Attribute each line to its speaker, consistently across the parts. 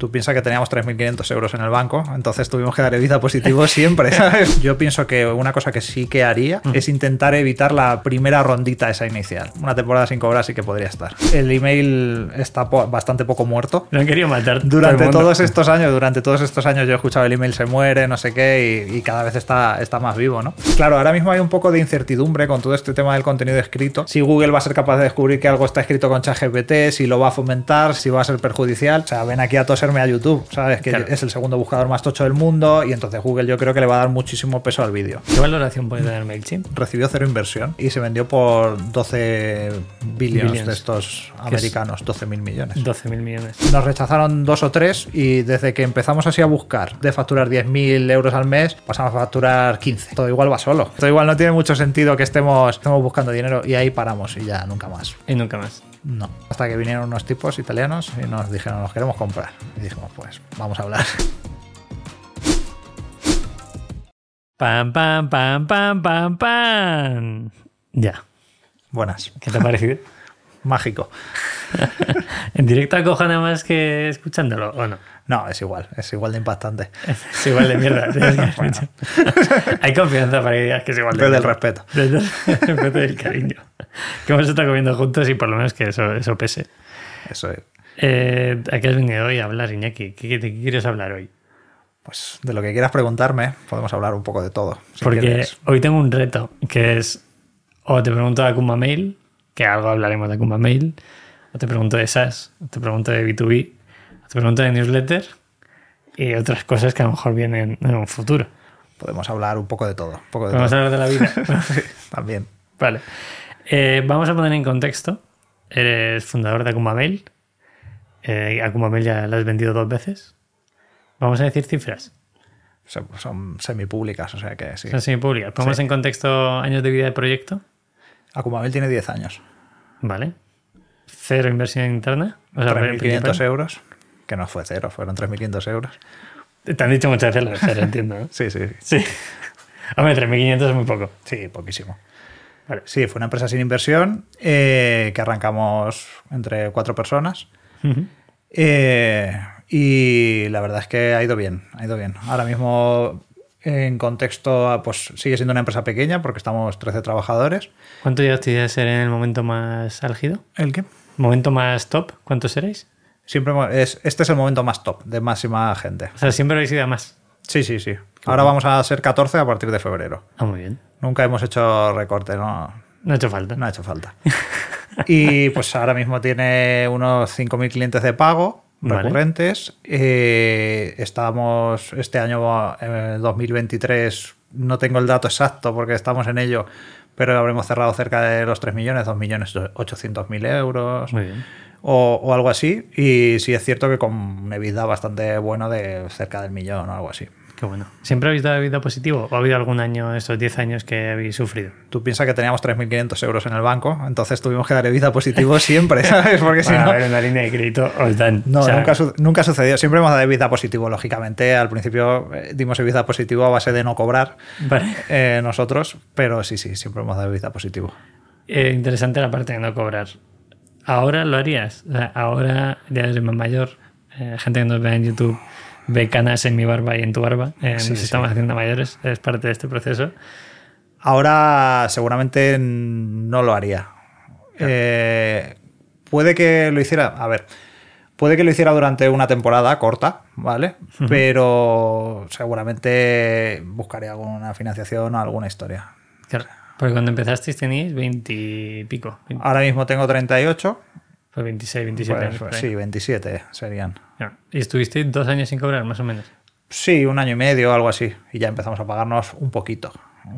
Speaker 1: Tú piensas que teníamos 3.500 euros en el banco, entonces tuvimos que dar evita positivo siempre, ¿sabes? Yo pienso que una cosa que sí que haría es intentar evitar la primera rondita esa inicial. Una temporada sin cobrar sí que podría estar. El email está po- bastante poco muerto.
Speaker 2: No han querido matar.
Speaker 1: Durante todos estos años, durante todos estos años yo he escuchado el email se muere, no sé qué, y, y cada vez está, está más vivo, ¿no? Claro, ahora mismo hay un poco de incertidumbre con todo este tema del contenido escrito. Si Google va a ser capaz de descubrir que algo está escrito con ChatGPT, si lo va a fomentar, si va a ser perjudicial. O sea, ven aquí a toserme a YouTube, ¿sabes? Que
Speaker 2: Claro.
Speaker 1: es el segundo buscador más tocho del mundo, y entonces Google yo creo que le va a dar muchísimo peso al vídeo.
Speaker 2: ¿Qué valoración puede tener MailChimp?
Speaker 1: Recibió cero inversión y se vendió por 12 billions
Speaker 2: Billions.
Speaker 1: de estos americanos, 12 mil millones.
Speaker 2: 12.000 millones.
Speaker 1: Nos rechazaron dos o tres y desde que empezamos así a buscar de facturar 10.000 euros al mes, pasamos a facturar 15. Todo igual va solo. Todo igual no tiene mucho sentido que estemos, estemos buscando dinero y ahí paramos y ya nunca más.
Speaker 2: Y nunca más.
Speaker 1: No. Hasta que vinieron unos tipos italianos y nos dijeron, nos queremos comprar. Y dijimos, pues vamos a hablar.
Speaker 2: Pam, pam, pam, pam, pam, pam. Ya.
Speaker 1: Buenas.
Speaker 2: ¿Qué te ha parecido?
Speaker 1: Mágico.
Speaker 2: ¿En directo acojona más que escuchándolo o no?
Speaker 1: No, es igual. Es igual de impactante.
Speaker 2: Es igual de mierda. Hay confianza para que digas que es igual de
Speaker 1: Desde el
Speaker 2: mierda.
Speaker 1: respeto.
Speaker 2: Desde el respeto y el cariño. Que hemos estado comiendo juntos y por lo menos que eso, eso pese.
Speaker 1: Eso es.
Speaker 2: Eh, ¿A qué has venido hoy a hablar, Iñaki? ¿Qué, de qué quieres hablar hoy?
Speaker 1: Pues de lo que quieras preguntarme, podemos hablar un poco de todo. si
Speaker 2: Porque
Speaker 1: quieres.
Speaker 2: hoy tengo un reto, que es o te pregunto de Akuma Mail, que algo hablaremos de Akuma Mail, o te pregunto de SaaS, o te pregunto de B2B, o te pregunto de newsletter y otras cosas que a lo mejor vienen en un futuro.
Speaker 1: Podemos hablar un poco de todo. Un poco de todo.
Speaker 2: hablar de la vida.
Speaker 1: También.
Speaker 2: vale. Eh, vamos a poner en contexto. Eres fundador de Akuma Mail. Eh, ya la has vendido dos veces. Vamos a decir cifras.
Speaker 1: Se- Son semipúblicas, o sea que sí.
Speaker 2: Son semipúblicas. Ponemos
Speaker 1: Sí.
Speaker 2: en contexto años de vida de proyecto.
Speaker 1: Acumabel tiene 10 años.
Speaker 2: Vale. Cero inversión interna. O sea,
Speaker 1: 3.500
Speaker 2: principal.
Speaker 1: euros. Que no fue cero, fueron 3.500 euros.
Speaker 2: Te han dicho muchas veces lo de cero, entiendo. ¿no?
Speaker 1: Sí, sí, sí.
Speaker 2: Hombre, 3.500 es muy poco.
Speaker 1: Sí, poquísimo.
Speaker 2: Vale.
Speaker 1: Sí, fue una empresa sin inversión eh, que arrancamos entre cuatro personas. Eh, y la verdad es que ha ido bien, ha ido bien. Ahora mismo, en contexto, pues sigue siendo una empresa pequeña porque estamos 13 trabajadores.
Speaker 2: ¿Cuánto llegaste a ser en el momento más álgido?
Speaker 1: ¿El qué?
Speaker 2: ¿Momento más top? ¿Cuántos seréis?
Speaker 1: Siempre es, este es el momento más top, de máxima gente.
Speaker 2: O sea, siempre habéis ido a más.
Speaker 1: Sí, sí, sí. Ahora vamos a ser 14 a partir de febrero.
Speaker 2: Ah, muy bien.
Speaker 1: Nunca hemos hecho recorte, no,
Speaker 2: No ha hecho falta.
Speaker 1: no ha hecho falta. Y pues ahora mismo tiene unos 5.000 clientes de pago
Speaker 2: Vale.
Speaker 1: recurrentes. Eh, estamos este año, eh, 2023, no tengo el dato exacto porque estamos en ello, pero habremos cerrado cerca de los 3 millones, 2 millones 800 mil euros
Speaker 2: Muy bien.
Speaker 1: o, o algo así. Y sí es cierto que con una EBITDA bastante buena de cerca del millón o algo así.
Speaker 2: Qué bueno. ¿Siempre habéis dado vida positivo? ¿O ha habido algún año, estos 10 años, que habéis sufrido?
Speaker 1: Tú piensas que teníamos 3.500 euros en el banco, entonces tuvimos que dar EBITDA positivo siempre, ¿sabes? Porque si no...
Speaker 2: ver una línea de crédito os dan.
Speaker 1: No,
Speaker 2: O sea,
Speaker 1: nunca, nunca ha sucedido. Siempre hemos dado EBITDA positivo, lógicamente. Al principio eh, dimos EBITDA positivo a base de no cobrar
Speaker 2: Vale.
Speaker 1: eh, nosotros, pero sí, sí, siempre hemos dado EBITDA positivo.
Speaker 2: Eh, interesante la parte de no cobrar. ¿Ahora lo harías? O sea, ahora ya eres más mayor. eh, gente que nos ve en YouTube ve canas en mi barba y en tu barba. eh,
Speaker 1: Sí,
Speaker 2: nos
Speaker 1: sí.
Speaker 2: estamos haciendo mayores. Es parte de este proceso.
Speaker 1: Ahora seguramente no lo haría. Eh, puede que lo hiciera, a ver, puede que lo hiciera durante una temporada corta, ¿vale? Pero seguramente buscaré alguna financiación o alguna historia.
Speaker 2: Claro. Porque cuando empezasteis teníais 20 y pico.
Speaker 1: Ahora mismo tengo 38,
Speaker 2: Pues 26, 27
Speaker 1: pues,
Speaker 2: años.
Speaker 1: sí, 27 serían.
Speaker 2: Y estuvisteis dos años sin cobrar, más o menos.
Speaker 1: Sí, un año y medio algo así. Y ya empezamos a pagarnos un poquito.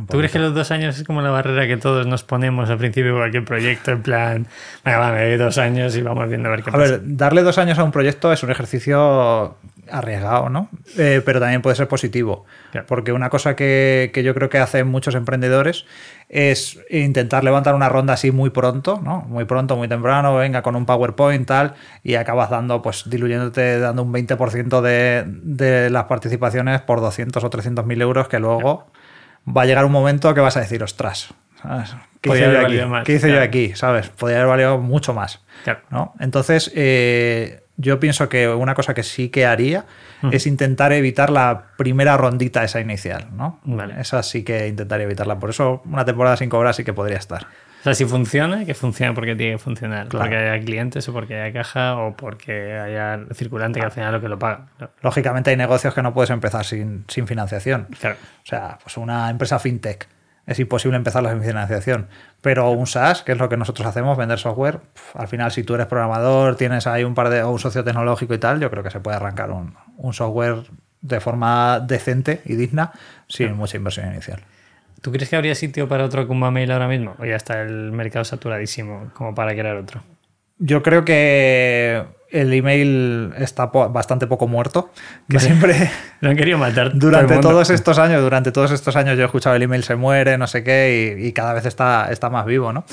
Speaker 2: ¿Tú crees que los dos años es como la barrera que todos nos ponemos al principio de cualquier proyecto? En plan, venga, va, me doy dos años y vamos viendo a ver qué
Speaker 1: A
Speaker 2: pasa.
Speaker 1: ver, darle dos años a un proyecto es un ejercicio arriesgado, ¿no? Eh, pero también puede ser positivo.
Speaker 2: Claro.
Speaker 1: Porque una cosa que, que yo creo que hacen muchos emprendedores es intentar levantar una ronda así muy pronto, ¿no? Muy pronto, muy temprano, venga con un PowerPoint, tal, y acabas dando, pues diluyéndote, dando un 20% de, de las participaciones por 200 o 300 mil euros que luego va a llegar un momento que vas a decir, ostras, ¿sabes? ¿Qué
Speaker 2: Podría
Speaker 1: hice, yo aquí?
Speaker 2: más,
Speaker 1: ¿Qué hice yo aquí? ¿Sabes? Podría haber valido mucho más.
Speaker 2: Claro.
Speaker 1: ¿no? Entonces, eh, yo pienso que una cosa que sí que haría es intentar evitar la primera rondita esa inicial, ¿no?
Speaker 2: Vale.
Speaker 1: Esa sí que intentaría evitarla. Por eso una temporada sin cobrar sí que podría estar.
Speaker 2: O sea, si funciona, que funcione porque tiene que funcionar.
Speaker 1: Claro.
Speaker 2: Porque haya clientes o porque haya caja o porque haya circulante que al final es lo que lo paga.
Speaker 1: Lógicamente hay negocios que no puedes empezar sin, sin financiación.
Speaker 2: Claro.
Speaker 1: O sea, pues una empresa fintech es imposible empezarla sin financiación. Pero un SaaS, que es lo que nosotros hacemos, vender software, al final si tú eres programador, tienes ahí un par de o un socio tecnológico y tal, yo creo que se puede arrancar un, un software de forma decente y digna sin mucha inversión inicial.
Speaker 2: ¿Tú crees que habría sitio para otro Kumba Mail ahora mismo? ¿O ya está el mercado saturadísimo como para crear otro?
Speaker 1: Yo creo que el email está po- bastante poco muerto, que siempre
Speaker 2: Lo han querido matar.
Speaker 1: durante todos estos años, durante todos estos años yo he escuchado el email se muere, no sé qué, y, y cada vez está, está más vivo, ¿no?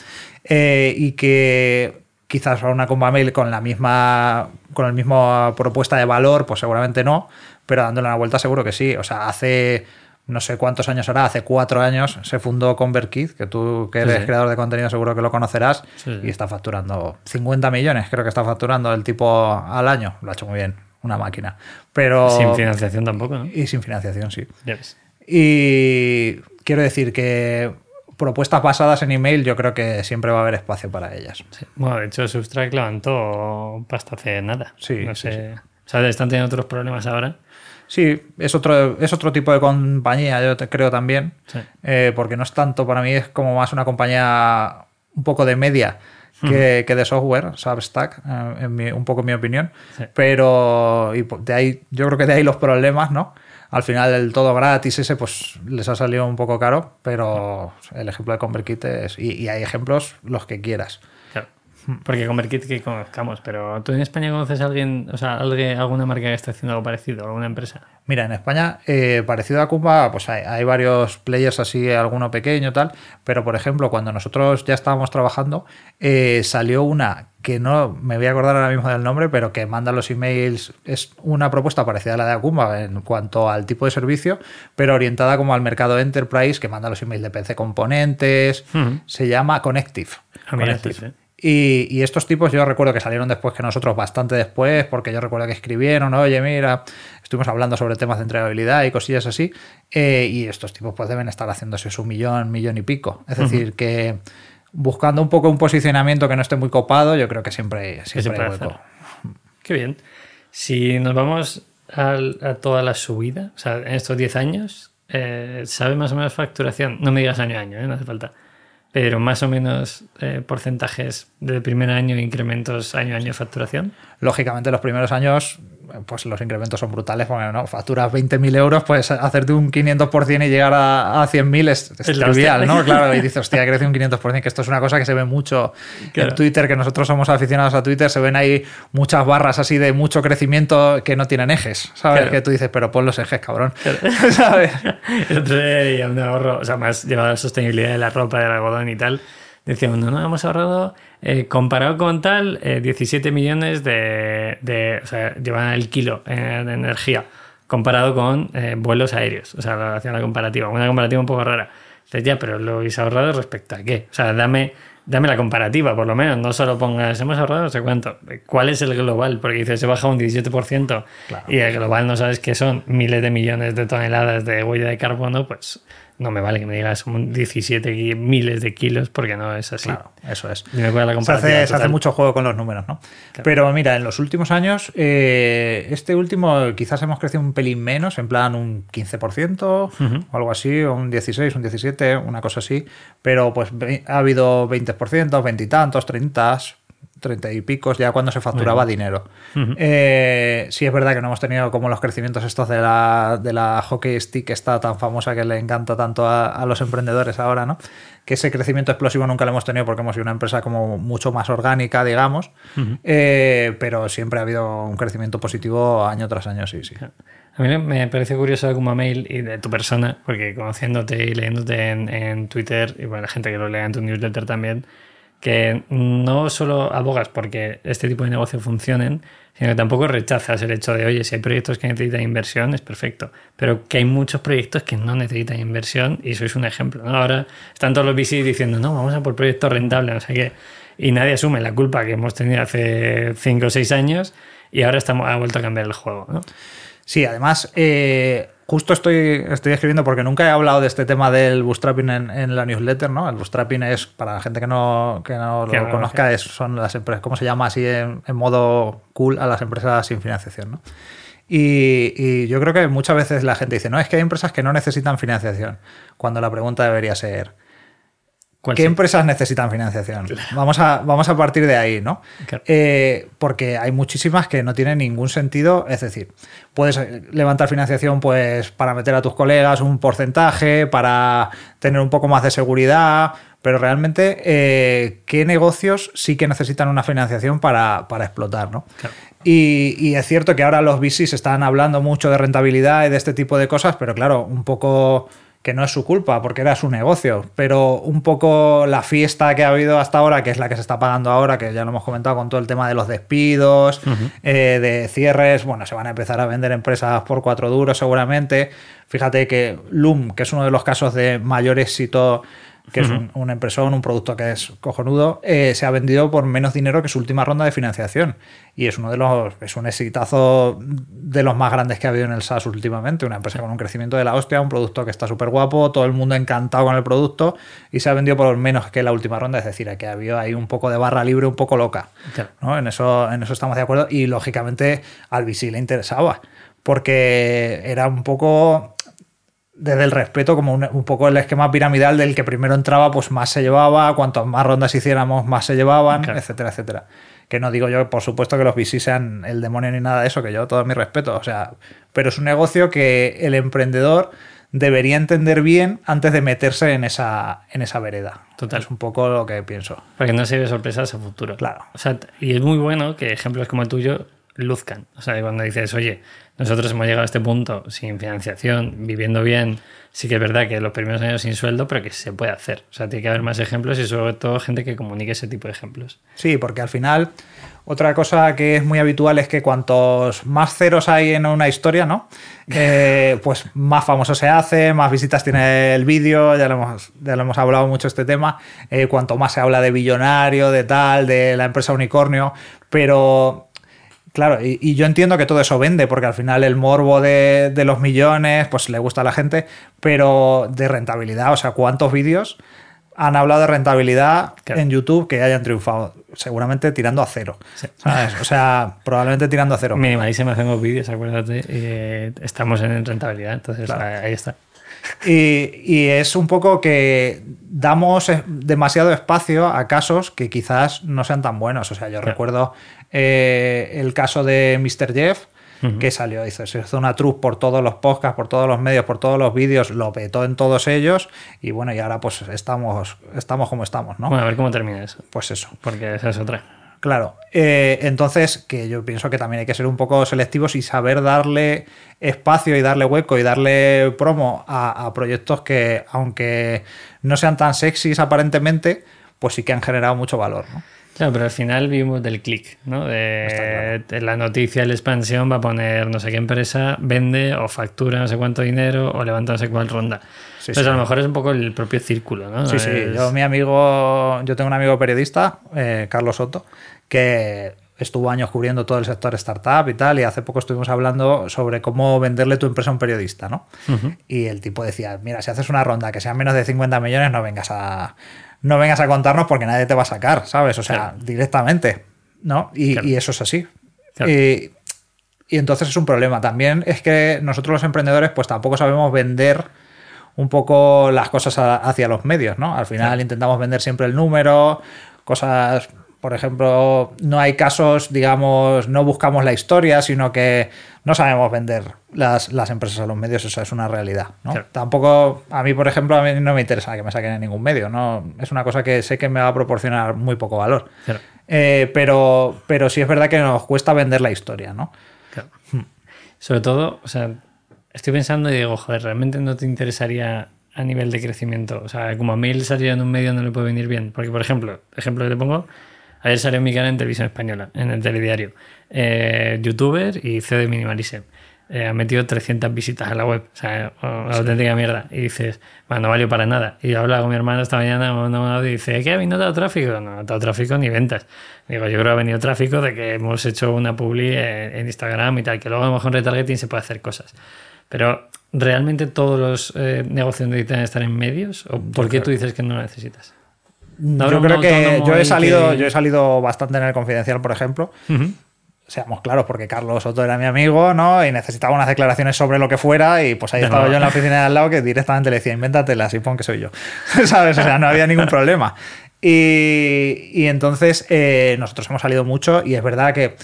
Speaker 1: Eh, y que quizás una comba mail con la misma, con la misma propuesta de valor, pues seguramente no, pero dándole una vuelta seguro que sí. O sea, hace no sé cuántos años hará, hace cuatro años se fundó ConvertKit, que tú que eres
Speaker 2: sí.
Speaker 1: creador de contenido seguro que lo conocerás,
Speaker 2: Sí,
Speaker 1: y está facturando 50 millones, creo que está facturando el tipo al año. Lo ha hecho muy bien, una máquina. Pero...
Speaker 2: Sin financiación tampoco, ¿no?
Speaker 1: Y sin financiación, sí. Y quiero decir que propuestas basadas en email, yo creo que siempre va a haber espacio para ellas.
Speaker 2: Bueno, de hecho, Substract levantó pasta hace nada.
Speaker 1: Sí,
Speaker 2: No sé. O sea, están teniendo otros problemas ahora.
Speaker 1: Sí, es otro, es otro tipo de compañía, yo te- creo también,
Speaker 2: Sí.
Speaker 1: eh, porque no es tanto, para mí es como más una compañía un poco de media que, que de software, Substack, eh, en mi- un poco en mi opinión,
Speaker 2: Sí.
Speaker 1: pero y de ahí, yo creo que de ahí los problemas, ¿no? Al final el todo gratis ese pues les ha salido un poco caro, pero el ejemplo de ConvertKit es, y, y hay ejemplos los que quieras.
Speaker 2: Porque ConvertKit que conozcamos, pero ¿tú en España conoces a alguien, o sea, alguien, alguna marca que esté haciendo algo parecido, alguna empresa?
Speaker 1: Mira, en España, eh, parecido a Kumba, pues hay, hay varios players así, alguno pequeño tal, pero por ejemplo, cuando nosotros ya estábamos trabajando, eh, salió una que no me voy a acordar ahora mismo del nombre, pero que manda los emails, es una propuesta parecida a la de Akumba en cuanto al tipo de servicio, pero orientada como al mercado enterprise, que manda los emails de PC componentes, se llama Connective.
Speaker 2: Ah,
Speaker 1: Connective.
Speaker 2: sí, sí.
Speaker 1: Y, y estos tipos yo recuerdo que salieron después que nosotros, bastante después, porque yo recuerdo que escribieron, oye, mira, estuvimos hablando sobre temas de entregabilidad y cosillas así, eh, y estos tipos pues deben estar haciéndose su millón, millón y pico. Es decir, que buscando un poco un posicionamiento que no esté muy copado, yo creo que siempre, siempre hay hueco.
Speaker 2: Qué bien. Si nos vamos al- a toda la subida, o sea, en estos 10 años, eh, ¿sabe más o menos facturación? No me digas año a año, ¿eh? no hace falta. Pero más o menos eh, porcentajes del primer año, incrementos año a año de facturación.
Speaker 1: Lógicamente, los primeros años, pues los incrementos son brutales, porque no, facturas 20.000 euros, pues hacerte un 500% y llegar a, a 100.000 es, es trivial. ¿no? Claro, y dices, hostia, crece un 500%, que esto es una cosa que se ve mucho
Speaker 2: Claro.
Speaker 1: en Twitter, que nosotros somos aficionados a Twitter, se ven ahí muchas barras así de mucho crecimiento que no tienen ejes, ¿sabes?
Speaker 2: Claro.
Speaker 1: Que tú dices, pero pon los ejes, cabrón. ¿Sabes?
Speaker 2: Día veía un ahorro, o sea, más llevado a la sostenibilidad de la ropa, del algodón y tal. Decía uno, no, hemos ahorrado, eh, comparado con tal, eh, 17 millones de, de- O sea, llevan el kilo en, de energía, comparado con eh, vuelos aéreos. O sea, hacía la comparativa, una comparativa un poco rara. Dices, ya, pero lo habéis ahorrado respecto a qué? O sea, dame, dame la comparativa, por lo menos. No solo pongas, hemos ahorrado no sé cuánto. ¿Cuál es el global? Porque dices, se baja un 17% y el global no sabes que son miles de millones de toneladas de huella de carbono, pues no me vale que me digas un 17 y miles de kilos porque no es así.
Speaker 1: Claro, eso es.
Speaker 2: Es la
Speaker 1: Se hace, se hace mucho juego con los números, ¿no? Pero mira, en los últimos años, eh, este último quizás hemos crecido un pelín menos, en plan un 15% o algo así, o un 16, un 17, una cosa así. Pero pues ha habido 20%, 20 y tantos, 30, 30 y picos, ya cuando se facturaba dinero. Eh, sí es verdad que no hemos tenido como los crecimientos estos de la, de la hockey stick, esta tan famosa que le encanta tanto a, a los emprendedores ahora, ¿no? Que ese crecimiento explosivo nunca lo hemos tenido porque hemos sido una empresa como mucho más orgánica, digamos, Eh, pero siempre ha habido un crecimiento positivo año tras año, sí, sí.
Speaker 2: A mí me parece curioso Kuma Mail y de tu persona, porque conociéndote y leyéndote en, en Twitter, y bueno, la gente que lo lea en tu newsletter también, que no solo abogas porque este tipo de negocios funcionen, sino que tampoco rechazas el hecho de, oye, si hay proyectos que necesitan inversión, es perfecto, pero que hay muchos proyectos que no necesitan inversión y sois un ejemplo. Ahora están todos los VC diciendo, no, vamos a por proyectos rentables, no sé qué, y nadie asume la culpa que hemos tenido hace 5 o 6 años Y ahora estamos, ha vuelto a cambiar el juego, ¿no?
Speaker 1: Sí, además, eh, justo estoy, estoy escribiendo porque nunca he hablado de este tema del bootstrapping en, en la newsletter, ¿no? El bootstrapping es, para la gente que no, que no lo
Speaker 2: no,
Speaker 1: conozca, es, son las empresas, ¿cómo se llama así en, en modo cool a las empresas sin financiación, ¿no? Y, y yo creo que muchas veces la gente dice, no, es que hay empresas que no necesitan financiación, cuando la pregunta debería ser,
Speaker 2: ¿Cuál
Speaker 1: ¿Qué
Speaker 2: sí?
Speaker 1: empresas necesitan financiación? Vamos a, vamos a partir de ahí, ¿no?
Speaker 2: Claro.
Speaker 1: Eh, porque hay muchísimas que no tienen ningún sentido. Es decir, puedes eh, levantar financiación pues, para meter a tus colegas un porcentaje, para tener un poco más de seguridad, pero realmente, eh, ¿qué negocios sí que necesitan una financiación para, para explotar? ¿no?
Speaker 2: Claro.
Speaker 1: Y, y es cierto que ahora los VCs están hablando mucho de rentabilidad y de este tipo de cosas, pero claro, un poco que no es su culpa porque era su negocio, pero un poco la fiesta que ha habido hasta ahora, que es la que se está pagando ahora, que ya lo hemos comentado con todo el tema de los despidos, eh, de cierres, bueno, se van a empezar a vender empresas por cuatro duros seguramente. Fíjate que Loom, que es uno de los casos de mayor éxito que es un, una un producto que es cojonudo, eh, se ha vendido por menos dinero que su última ronda de financiación. Y es uno de los, es un exitazo de los más grandes que ha habido en el SaaS últimamente. Una empresa con un crecimiento de la hostia, un producto que está súper guapo, todo el mundo encantado con el producto y se ha vendido por menos que la última ronda. Es decir, que ha habido ahí un poco de barra libre, un poco loca.
Speaker 2: Claro.
Speaker 1: ¿no? En, eso, en eso estamos de acuerdo. Y lógicamente al VC le interesaba. Porque era un poco desde el respeto, como un, un, poco el esquema piramidal del que primero entraba, pues más se llevaba, cuantas más rondas hiciéramos, más se llevaban,
Speaker 2: Claro.
Speaker 1: etcétera, etcétera. Que no digo yo, por supuesto, que los VC sean el demonio ni nada de eso, que yo todo mi respeto, o sea, pero es un negocio que el emprendedor debería entender bien antes de meterse en esa, en esa vereda.
Speaker 2: Total.
Speaker 1: Es un poco lo que pienso.
Speaker 2: Para que no se lleve sorpresas a futuro.
Speaker 1: Claro.
Speaker 2: O sea, y es muy bueno que ejemplos como el tuyo luzcan. O sea, cuando dices, oye, nosotros hemos llegado a este punto sin financiación, viviendo bien, sí que es verdad que los primeros años sin sueldo, pero que se puede hacer. O sea, tiene que haber más ejemplos y sobre todo gente que comunique ese tipo de ejemplos.
Speaker 1: Sí, porque al final otra cosa que es muy habitual es que cuantos más ceros hay en una historia, ¿no? Eh, pues más famoso se hace, más visitas tiene el vídeo, ya lo hemos, ya lo hemos hablado mucho este tema, eh, cuanto más se habla de billonario, de tal, de la empresa unicornio, pero Claro, y, y, yo entiendo que todo eso vende, porque al final el morbo de, de, los millones, pues le gusta a la gente, pero de rentabilidad, o sea, ¿cuántos vídeos han hablado de rentabilidad claro. en YouTube que hayan triunfado? Seguramente tirando a cero. Sí. ¿sabes? O sea, probablemente tirando a cero.
Speaker 2: Minimalísimo hacemos vídeos, acuérdate, eh, estamos en rentabilidad, entonces claro. ahí está.
Speaker 1: Y, y, es un poco que damos demasiado espacio a casos que quizás no sean tan buenos. O sea, yo claro. recuerdo eh, el caso de Mr. Jeff, uh -huh. que salió, hizo, se hizo una truc por todos los podcasts, por todos los medios, por todos los vídeos, lo petó en todos ellos y bueno, y ahora pues estamos, estamos como estamos, ¿no?
Speaker 2: Bueno, a ver cómo termina eso.
Speaker 1: Pues eso.
Speaker 2: Porque esa es otra.
Speaker 1: Claro, eh, entonces que yo pienso que también hay que ser un poco selectivos y saber darle espacio y darle hueco y darle promo a, a proyectos que, aunque no sean tan sexys aparentemente, pues sí que han generado mucho valor, ¿no?
Speaker 2: Claro, pero al final vivimos del clic, ¿no? De, claro. la noticia, la expansión va a poner no sé qué empresa vende o factura no sé cuánto dinero o levanta no sé cuál ronda. Sí, Entonces sí. a lo mejor es un poco el propio círculo, ¿no?
Speaker 1: Sí,
Speaker 2: es...
Speaker 1: sí. Yo, mi amigo, yo tengo un amigo periodista, eh, Carlos Soto, que estuvo años cubriendo todo el sector startup y tal, y hace poco estuvimos hablando sobre cómo venderle tu empresa a un periodista, ¿no? Uh -huh. Y el tipo decía, mira, si haces una ronda que sea menos de 50 millones, no vengas a no vengas a contarnos porque nadie te va a sacar, ¿sabes? O sea, claro. directamente, ¿no? Y, claro. y, eso es así. Claro. Y, y, entonces es un problema. También es que nosotros los emprendedores pues tampoco sabemos vender un poco las cosas a, hacia los medios, ¿no? Al final intentamos vender siempre el número, cosas... Por ejemplo, no hay casos, digamos, no buscamos la historia, sino que no sabemos vender las, las empresas a los medios, eso es una realidad. ¿no? Claro. Tampoco, a mí, por ejemplo, a mí no me interesa que me saquen en ningún medio, ¿no? Es una cosa que sé que me va a proporcionar muy poco valor.
Speaker 2: Claro.
Speaker 1: Eh, pero, pero sí es verdad que nos cuesta vender la historia, ¿no?
Speaker 2: Claro. Hmm. Sobre todo, o sea, estoy pensando y digo, joder, ¿realmente no te interesaría a nivel de crecimiento? O sea, como a mí salir en un medio no le puede venir bien. Porque, por ejemplo, ejemplo que te pongo, Ayer salió mi canal en televisión española, en el telediario. Eh, youtuber y CEO de Minimalism. eh, ha metido 300 visitas a la web. O sea, una auténtica mierda. Y dices, bueno, no valió para nada. Y yo hablaba con mi hermano esta mañana, me mandó un audio y dice, ¿qué ha venido tráfico? No, no ha dado tráfico ni ventas. Digo, yo creo que ha venido tráfico de que hemos hecho una publi en, en Instagram y tal, que luego a lo mejor en retargeting se puede hacer cosas. Pero, ¿realmente todos los eh, negocios necesitan estar en medios? ¿O por qué tú dices que no lo necesitas? ¿No
Speaker 1: yo creo que yo he salido,
Speaker 2: que-
Speaker 1: yo he salido bastante en el confidencial, por ejemplo. Seamos claros, porque Carlos Soto era mi amigo, ¿no? Y necesitaba unas declaraciones sobre lo que fuera, y pues ahí
Speaker 2: De
Speaker 1: estaba yo en la oficina de al lado que directamente le decía, invéntatelas y pon que soy yo. ¿Sabes? O sea, no había ningún problema. Y, y entonces eh, nosotros hemos salido mucho y es verdad que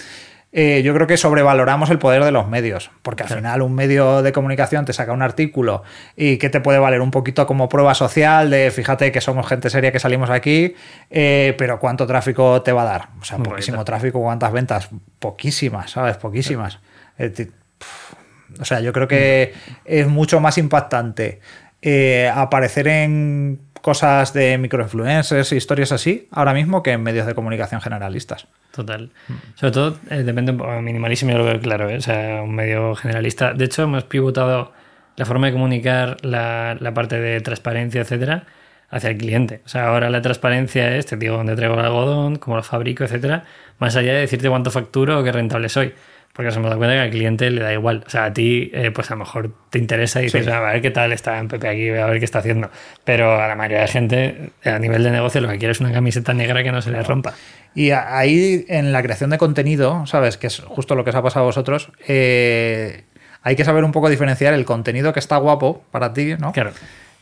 Speaker 1: eh, yo creo que sobrevaloramos el poder de los medios, porque al final un medio de comunicación te saca un artículo y que te puede valer un poquito como prueba social de fíjate que somos gente seria que salimos aquí, eh, pero ¿cuánto tráfico te va a dar? O sea,
Speaker 2: Muy
Speaker 1: poquísimo tráfico, ¿cuántas ventas? Poquísimas, ¿sabes? Poquísimas. Eh, O sea, yo creo que es mucho más impactante eh, aparecer en cosas de microinfluencers e historias así ahora mismo que en medios de comunicación generalistas.
Speaker 2: Total. Sobre todo, eh, depende minimalísimo, yo lo veo claro, ¿eh? o sea, un medio generalista. De hecho, hemos pivotado la forma de comunicar, la, la parte de transparencia, etcétera, hacia el cliente. O sea, ahora la transparencia es, te digo dónde traigo el algodón, cómo lo fabrico, etcétera, más allá de decirte cuánto facturo o qué rentable soy. Porque nos hemos dado cuenta que al cliente le da igual. O sea, a ti, eh, pues a lo mejor te interesa y dices,
Speaker 1: Sí.
Speaker 2: "Ah, a ver qué tal está en Pepe aquí, a ver qué está haciendo. Pero a la mayoría de gente, eh, a nivel de negocio, lo que quiere es una camiseta negra que no se le rompa.
Speaker 1: Y ahí en la creación de contenido, ¿sabes? Que es justo lo que os ha pasado a vosotros. eh, hay que saber un poco diferenciar el contenido que está guapo para ti, ¿no?
Speaker 2: Claro.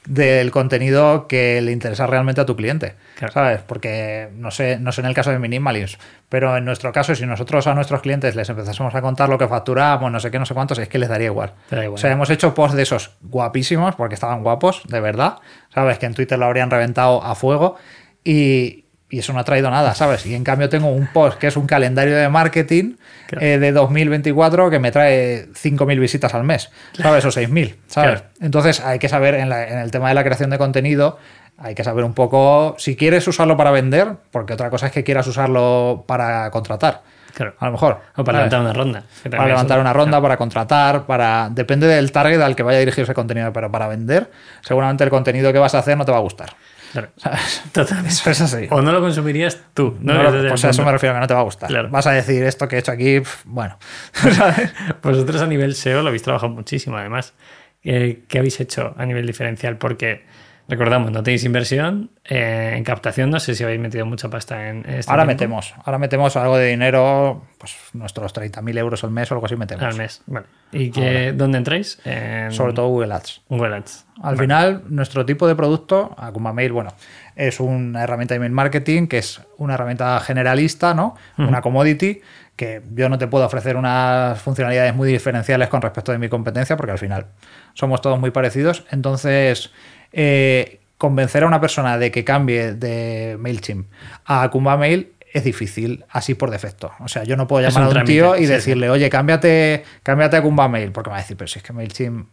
Speaker 1: Del contenido que le interesa realmente a tu cliente,
Speaker 2: Claro.
Speaker 1: ¿sabes? Porque no sé, no sé en el caso de Minimalism, pero en nuestro caso, si nosotros a nuestros clientes les empezásemos a contar lo que facturamos, no sé qué, no sé cuántos, es que les daría igual.
Speaker 2: Da igual.
Speaker 1: O sea, hemos hecho posts de esos guapísimos, porque estaban guapos, de verdad. Sabes que en Twitter lo habrían reventado a fuego y, y eso no ha traído nada, ¿sabes? Y en cambio tengo un post que es un calendario de marketing
Speaker 2: Claro.
Speaker 1: eh, de 2024 que me trae 5.000 visitas al mes, ¿sabes? O 6.000, ¿sabes?
Speaker 2: Claro.
Speaker 1: Entonces hay que saber, en, la- en el tema de la creación de contenido, hay que saber un poco si quieres usarlo para vender, porque otra cosa es que quieras usarlo para contratar.
Speaker 2: Claro.
Speaker 1: A lo mejor.
Speaker 2: O para
Speaker 1: ¿sabes?
Speaker 2: levantar una ronda.
Speaker 1: para levantar una ronda, para contratar, para. Depende del target al que vaya a dirigir ese contenido, pero para vender, seguramente el contenido que vas a hacer no te va a gustar.
Speaker 2: Claro.
Speaker 1: ¿Sabes?
Speaker 2: Totalmente.
Speaker 1: Eso es así.
Speaker 2: O no lo consumirías tú. ¿no?
Speaker 1: Lo- pues a eso me refiero, que no te va a gustar.
Speaker 2: Claro.
Speaker 1: Vas a decir esto que he hecho aquí, bueno.
Speaker 2: Vosotros a nivel SEO lo habéis trabajado muchísimo, además. Eh, ¿Qué habéis hecho a nivel diferencial? Porque, recordamos, no tenéis inversión. eh, en captación no sé si habéis metido mucha pasta en este
Speaker 1: Ahora
Speaker 2: tiempo.
Speaker 1: metemos, ahora metemos algo de dinero, pues nuestros 30.000 euros al mes o algo así metemos.
Speaker 2: Al mes. Vale. ¿Y qué, dónde entráis? En
Speaker 1: Sobre todo Google Ads.
Speaker 2: Google Ads.
Speaker 1: Al final, nuestro tipo de producto, Akuma Mail, bueno, es una herramienta de email marketing que es una herramienta generalista, ¿no? Una commodity que yo no te puedo ofrecer unas funcionalidades muy diferenciales con respecto de mi competencia porque al final somos todos muy parecidos. Entonces, eh, convencer a una persona de que cambie de MailChimp a Akuma Mail es difícil, así por defecto. O sea, yo no puedo llamar
Speaker 2: un
Speaker 1: a un
Speaker 2: trámite,
Speaker 1: tío y
Speaker 2: sí,
Speaker 1: decirle, oye, cámbiate, cámbiate a Akuma Mail, porque me va a decir, pero si es que MailChimp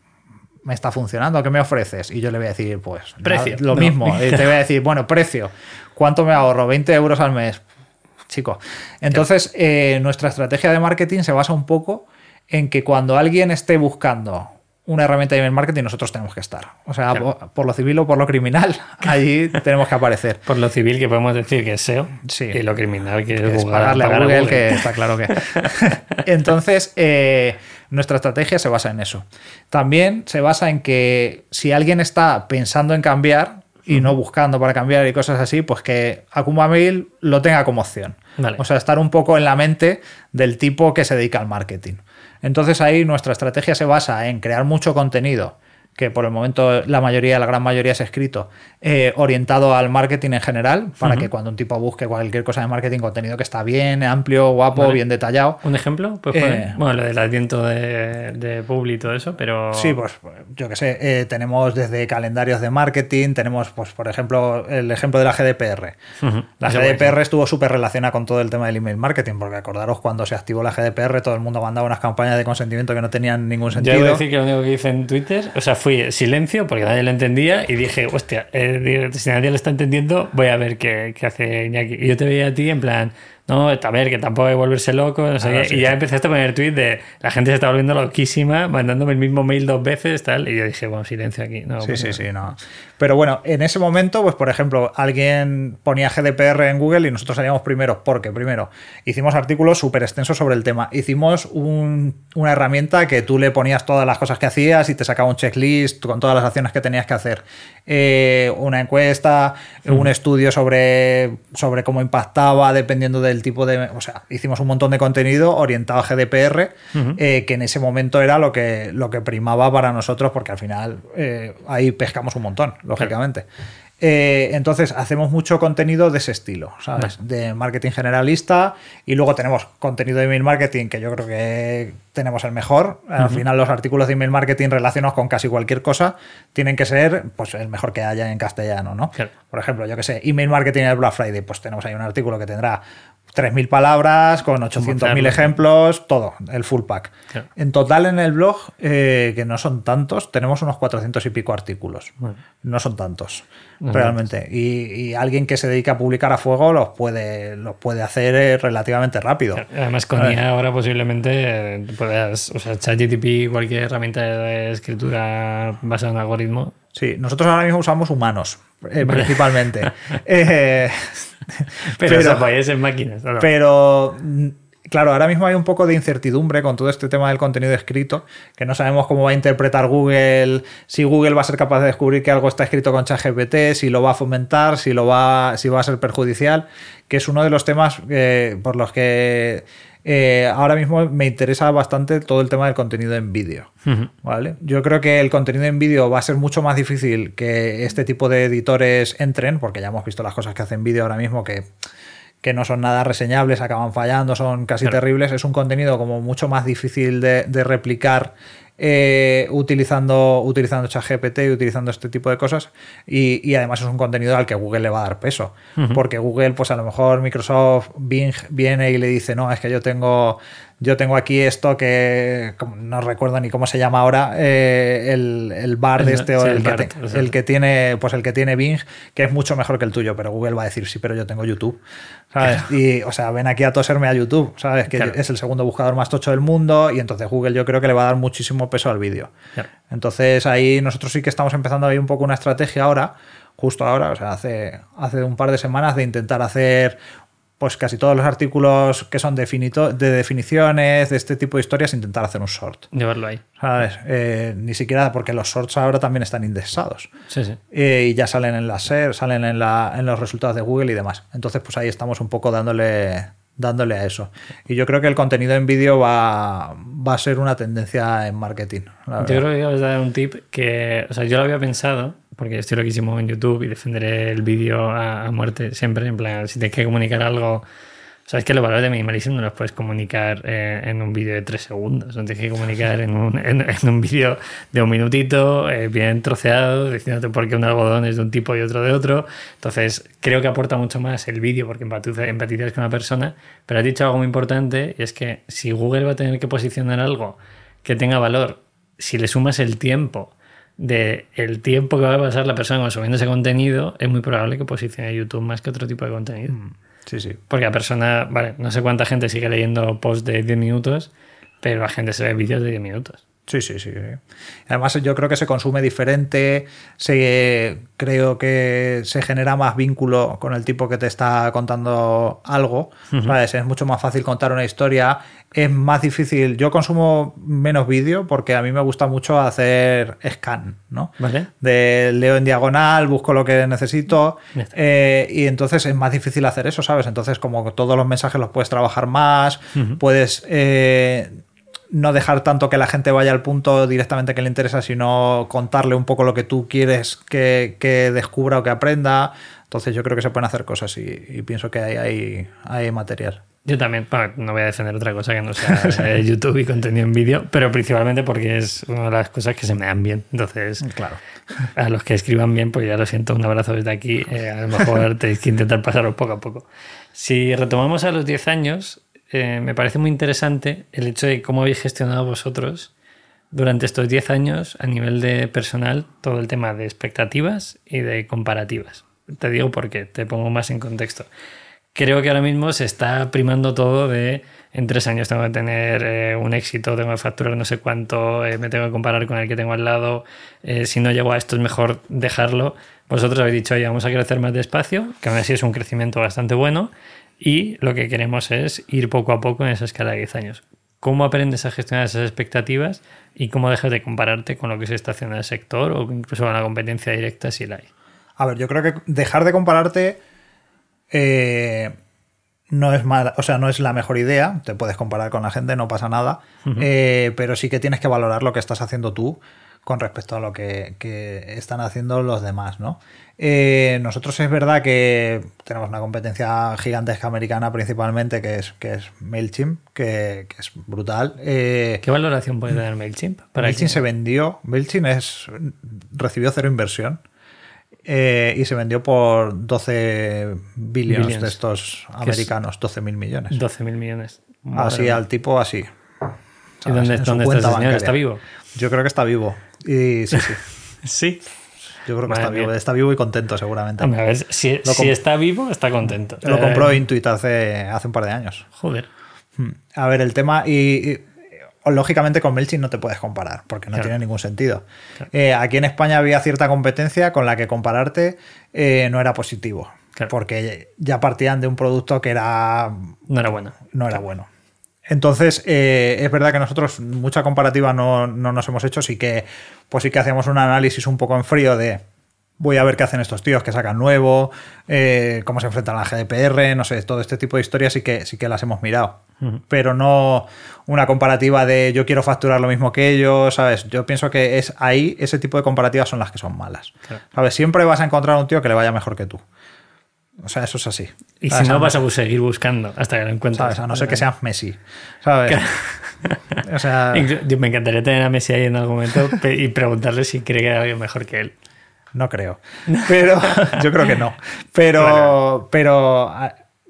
Speaker 1: me está funcionando, ¿qué me ofreces? Y yo le voy a decir, pues,
Speaker 2: Precio.
Speaker 1: nada, lo
Speaker 2: No.
Speaker 1: mismo. Y te voy a decir, bueno, precio, ¿cuánto me ahorro? 20 euros al mes. Chico. Entonces, eh, nuestra estrategia de marketing se basa un poco en que cuando alguien esté buscando una herramienta de email marketing, nosotros tenemos que estar. O sea,
Speaker 2: Claro.
Speaker 1: por, por lo civil o por lo criminal, allí tenemos que aparecer.
Speaker 2: Por lo civil que podemos decir que es SEO.
Speaker 1: Sí.
Speaker 2: Y lo criminal que es,
Speaker 1: es
Speaker 2: Google-
Speaker 1: pagarle a Google, que está claro que. Entonces, eh, nuestra estrategia se basa en eso. También se basa en que si alguien está pensando en cambiar y no buscando para cambiar y cosas así, pues que Akuma Mail lo tenga como opción.
Speaker 2: Vale.
Speaker 1: O sea, estar un poco en la mente del tipo que se dedica al marketing. Entonces ahí nuestra estrategia se basa en crear mucho contenido que por el momento la mayoría, la gran mayoría es escrito, eh, orientado al marketing en general, para que cuando un tipo busque cualquier cosa de marketing, contenido que está bien, amplio, guapo,
Speaker 2: Vale.
Speaker 1: bien detallado.
Speaker 2: ¿Un ejemplo? Pues,
Speaker 1: Eh,
Speaker 2: bueno, lo del adviento de, de Publi y todo eso, pero.
Speaker 1: Sí, pues yo qué sé, eh, tenemos desde calendarios de marketing, tenemos, pues por ejemplo, el ejemplo de la GDPR. La
Speaker 2: Eso
Speaker 1: GDPR estuvo súper relacionada con todo el tema del email marketing, porque acordaros cuando se activó la GDPR, todo el mundo mandaba unas campañas de consentimiento que no tenían ningún
Speaker 2: Yo
Speaker 1: sentido.
Speaker 2: debo decir que lo único que hice en Twitter, o sea, fui silencio porque nadie lo entendía y dije, hostia, eh, si nadie lo está entendiendo, voy a ver qué, qué hace Iñaki. Y yo te veía a ti en plan, no, a ver, que tampoco hay que volverse loco, no sé qué.
Speaker 1: sí,
Speaker 2: y ya
Speaker 1: sí.
Speaker 2: empezaste a poner tweet de la gente se está volviendo loquísima, mandándome el mismo mail dos veces, tal. Y yo dije, bueno, silencio aquí. No,
Speaker 1: Sí,
Speaker 2: pues
Speaker 1: sí,
Speaker 2: no.
Speaker 1: sí, no. Pero bueno, en ese momento, pues por ejemplo, alguien ponía GDPR en Google y nosotros salíamos primero. porque Primero, hicimos artículos súper extensos sobre el tema. Hicimos un- una herramienta que tú le ponías todas las cosas que hacías y te sacaba un checklist con todas las acciones que tenías que hacer. Eh, una encuesta, un estudio sobre, sobre cómo impactaba dependiendo del tipo de... O sea, hicimos un montón de contenido orientado a GDPR, eh, que en ese momento era lo que, lo que primaba para nosotros, porque al final eh, ahí pescamos un montón, lógicamente. Eh, entonces hacemos mucho contenido de ese estilo, ¿sabes? De marketing generalista y luego tenemos contenido de email marketing que yo creo que tenemos el mejor. Al final los artículos de email marketing relacionados con casi cualquier cosa tienen que ser pues el mejor que haya en castellano, ¿no?
Speaker 2: Claro.
Speaker 1: Por ejemplo, yo que sé, email marketing en el Black Friday, pues tenemos ahí un artículo que tendrá 3.000 palabras con 800.000
Speaker 2: hacerlo.
Speaker 1: ejemplos, todo, el full pack.
Speaker 2: Claro.
Speaker 1: En total en el blog, eh, que no son tantos, tenemos unos 400 y pico artículos.
Speaker 2: Bueno.
Speaker 1: No son tantos,
Speaker 2: No
Speaker 1: realmente. Y, y alguien que se dedica a publicar a fuego los puede, los puede hacer eh, relativamente rápido.
Speaker 2: Además, con. IA ahora posiblemente eh, puedas, o sea, ChatGTP, cualquier herramienta de escritura basada en algoritmo.
Speaker 1: Sí, nosotros ahora mismo usamos humanos, eh, principalmente. Eh,
Speaker 2: Pero, os apoyáis en máquinas. ¿no?
Speaker 1: Pero, mm, claro, ahora mismo hay un poco de incertidumbre con todo este tema del contenido escrito, que no sabemos cómo va a interpretar Google, si Google va a ser capaz de descubrir que algo está escrito con ChatGPT, si lo va a fomentar, si, lo va, si va a ser perjudicial, que es uno de los temas eh, por los que eh, ahora mismo me interesa bastante todo el tema del contenido en vídeo. ¿Vale? Yo creo que el contenido en vídeo va a ser mucho más difícil que este tipo de editores entren, porque ya hemos visto las cosas que hacen vídeo ahora mismo que, que no son nada reseñables, acaban fallando, son casi
Speaker 2: Claro.
Speaker 1: terribles. Es un contenido como mucho más difícil de, de replicar eh, utilizando, utilizando ChatGPT y utilizando este tipo de cosas. Y, y además es un contenido al que Google le va a dar peso. Porque Google, pues a lo mejor Microsoft Bing viene y le dice, no, es que yo tengo, yo tengo aquí esto que no recuerdo ni cómo se llama ahora, eh, el, el bar de este o
Speaker 2: sí,
Speaker 1: el,
Speaker 2: el
Speaker 1: que
Speaker 2: BART,
Speaker 1: te-
Speaker 2: exacto.
Speaker 1: el que tiene, pues el que tiene Bing, que es mucho mejor que el tuyo, pero Google va a decir, sí, pero yo tengo YouTube. ¿Sabes? Y, o sea, ven aquí a toserme a YouTube, ¿sabes? Que
Speaker 2: Claro.
Speaker 1: es el segundo buscador más tocho del mundo y entonces Google yo creo que le va a dar muchísimo peso al vídeo.
Speaker 2: Claro.
Speaker 1: Entonces ahí nosotros sí que estamos empezando ahí un poco una estrategia ahora, justo ahora, o sea, hace, hace un par de semanas de intentar hacer pues casi todos los artículos que son definito- de definiciones, de este tipo de historias, intentar hacer un short.
Speaker 2: Llevarlo ahí.
Speaker 1: ¿Sabes? Eh, ni siquiera porque los shorts ahora también están indexados.
Speaker 2: Sí, sí.
Speaker 1: Eh, y ya salen en la SER, salen en, la, en los resultados de Google y demás. Entonces, pues ahí estamos un poco dándole, dándole a eso. Y yo creo que el contenido en vídeo va, va a ser una tendencia en marketing.
Speaker 2: Yo creo que os dar un tip que, o sea, yo lo había pensado, porque estoy loquísimo en YouTube y defenderé el vídeo a, a muerte siempre, en plan, si tienes que comunicar algo, sabes que los valores de minimalismo no los puedes comunicar eh, en un vídeo de tres segundos, no tienes que comunicar en un, en, en un vídeo de un minutito, eh, bien troceado, diciéndote por qué un algodón es de un tipo y otro de otro. Entonces, creo que aporta mucho más el vídeo porque empatiza- empatizas con una persona, pero has dicho algo muy importante y es que si Google va a tener que posicionar algo que tenga valor, si le sumas el tiempo de el tiempo que va a pasar la persona consumiendo ese contenido, es muy probable que posicione YouTube más que otro tipo de contenido.
Speaker 1: Sí, sí.
Speaker 2: Porque la persona, vale, no sé cuánta gente sigue leyendo posts de 10 minutos, pero la gente se ve vídeos de 10 minutos.
Speaker 1: Sí, sí, sí. Además, yo creo que se consume diferente, se, creo que se genera más vínculo con el tipo que te está contando algo. ¿sabes? Es mucho más fácil contar una historia. Es más difícil. Yo consumo menos vídeo porque a mí me gusta mucho hacer scan, ¿no?
Speaker 2: ¿Vale?
Speaker 1: De leo en diagonal, busco lo que necesito eh, y entonces es más difícil hacer eso, ¿sabes? Entonces como todos los mensajes los puedes trabajar más, puedes eh, no dejar tanto que la gente vaya al punto directamente que le interesa, sino contarle un poco lo que tú quieres que, que descubra o que aprenda. Entonces yo creo que se pueden hacer cosas y, y pienso que hay, hay, hay material.
Speaker 2: Yo también, bueno, no voy a defender otra cosa que no sea YouTube y contenido en vídeo, pero principalmente porque es una de las cosas que se me dan bien. Entonces,
Speaker 1: Claro.
Speaker 2: a los que escriban bien, pues ya lo siento, un abrazo desde aquí. Eh, a lo mejor tenéis que intentar pasaros poco a poco. Si retomamos a los 10 años, eh, me parece muy interesante el hecho de cómo habéis gestionado vosotros durante estos 10 años a nivel de personal todo el tema de expectativas y de comparativas. Te digo por qué, te pongo más en contexto. creo que ahora mismo se está primando todo de en tres años tengo que tener eh, un éxito, tengo que facturar no sé cuánto, eh, me tengo que comparar con el que tengo al lado, si no llego a esto es mejor dejarlo. Vosotros habéis dicho, oye, vamos a crecer más despacio, que aún así es un crecimiento bastante bueno, y lo que queremos es ir poco a poco en esa escala de 10 años. ¿Cómo aprendes a gestionar esas expectativas y cómo dejas de compararte con lo que se está haciendo en el sector o incluso con la competencia directa si la hay?
Speaker 1: A ver, yo creo que dejar de compararte eh, no es mala, o sea, no es la mejor idea. Te puedes comparar con la gente, no pasa nada. Eh, pero sí que tienes que valorar lo que estás haciendo tú con respecto a lo que, que están haciendo los demás, ¿no? Eh, nosotros es verdad que tenemos una competencia gigantesca americana principalmente, que es, que es MailChimp, que, que es brutal. Eh,
Speaker 2: ¿Qué valoración puede tener MailChimp?
Speaker 1: Para MailChimp se vendió, MailChimp es, recibió cero inversión. Eh, y se vendió por 12 billions,
Speaker 2: Billions.
Speaker 1: de estos americanos, 12 mil millones.
Speaker 2: 12 mil millones.
Speaker 1: Así al tipo, así.
Speaker 2: ¿Y dónde, dónde está ese señor? ¿Está vivo?
Speaker 1: Yo creo que está vivo. Y sí, sí.
Speaker 2: Sí.
Speaker 1: Yo creo que está vivo. Está vivo y contento, seguramente.
Speaker 2: Hombre, a ver, si, está vivo, está contento.
Speaker 1: Lo
Speaker 2: Eh,
Speaker 1: compró Intuit hace, hace un par de años.
Speaker 2: Joder.
Speaker 1: Hmm. A ver, el tema. Y, y, lógicamente con MailChimp no te puedes comparar, porque no
Speaker 2: Claro.
Speaker 1: tiene ningún sentido. Eh, aquí en España había cierta competencia con la que compararte eh, no era positivo.
Speaker 2: Claro.
Speaker 1: Porque ya partían de un producto que era
Speaker 2: No era bueno.
Speaker 1: no era bueno. Entonces, eh, es verdad que nosotros mucha comparativa no, no nos hemos hecho, sí que, pues sí que hacíamos un análisis un poco en frío de voy a ver qué hacen estos tíos que sacan nuevo, eh, cómo se enfrentan a la GDPR, no sé, todo este tipo de historias sí que, sí que las hemos mirado. Pero no una comparativa de yo quiero facturar lo mismo que ellos, ¿sabes? Yo pienso que es ahí, ese tipo de comparativas son las que son malas.
Speaker 2: Claro.
Speaker 1: ¿Sabes? Siempre vas a encontrar un tío que le vaya mejor que tú. O sea, eso es así.
Speaker 2: Y
Speaker 1: ¿Sabes?
Speaker 2: si no, vas a seguir buscando hasta que lo encuentres.
Speaker 1: ¿sabes? A no ser que seas Messi. ¿Sabes? o sea,
Speaker 2: yo Me encantaría tener a Messi ahí en algún momento y preguntarle si cree que hay alguien mejor que él.
Speaker 1: no creo. Pero yo creo que no. Pero, pero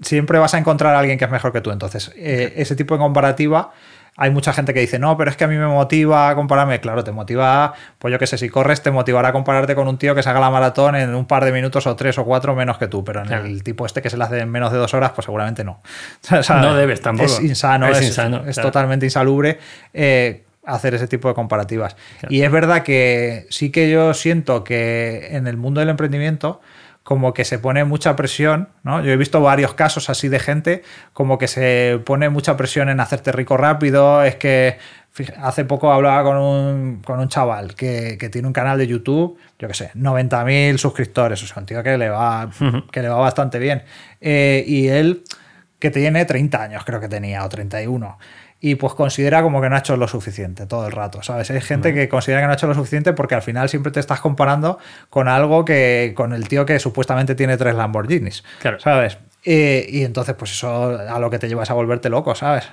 Speaker 1: siempre vas a encontrar a alguien que es mejor que tú. Entonces, eh, ese tipo de comparativa. Hay mucha gente que dice, no, pero es que a mí me motiva a compararme. Claro, te motiva, pues yo qué sé, si corres, te motivará a compararte con un tío que se haga la maratón en un par de minutos o tres o cuatro menos que tú. Pero en
Speaker 2: Claro.
Speaker 1: el tipo este que se le hace en menos de dos horas, pues seguramente no.
Speaker 2: No debes tampoco.
Speaker 1: Es insano,
Speaker 2: Es
Speaker 1: es,
Speaker 2: insano,
Speaker 1: es
Speaker 2: claro.
Speaker 1: totalmente insalubre eh, hacer ese tipo de comparativas. Y es verdad que sí que yo siento que en el mundo del emprendimiento como que se pone mucha presión, ¿no? Yo he visto varios casos así de gente como que se pone mucha presión en hacerte rico rápido, es que hace poco hablaba con un, con un chaval que, que tiene un canal de YouTube, yo qué sé, 90.000 suscriptores, o sea, un tío que le va, que le va bastante bien. Eh, y él que tiene 30 años, creo que tenía, o 31. Y pues considera como que no ha hecho lo suficiente todo el rato, ¿sabes? Hay gente que considera que no ha hecho lo suficiente porque al final siempre te estás comparando con algo que, con el tío que supuestamente tiene tres Lamborghinis,
Speaker 2: Claro.
Speaker 1: ¿sabes? Eh, y entonces, pues eso a lo que te llevas a volverte loco, ¿sabes?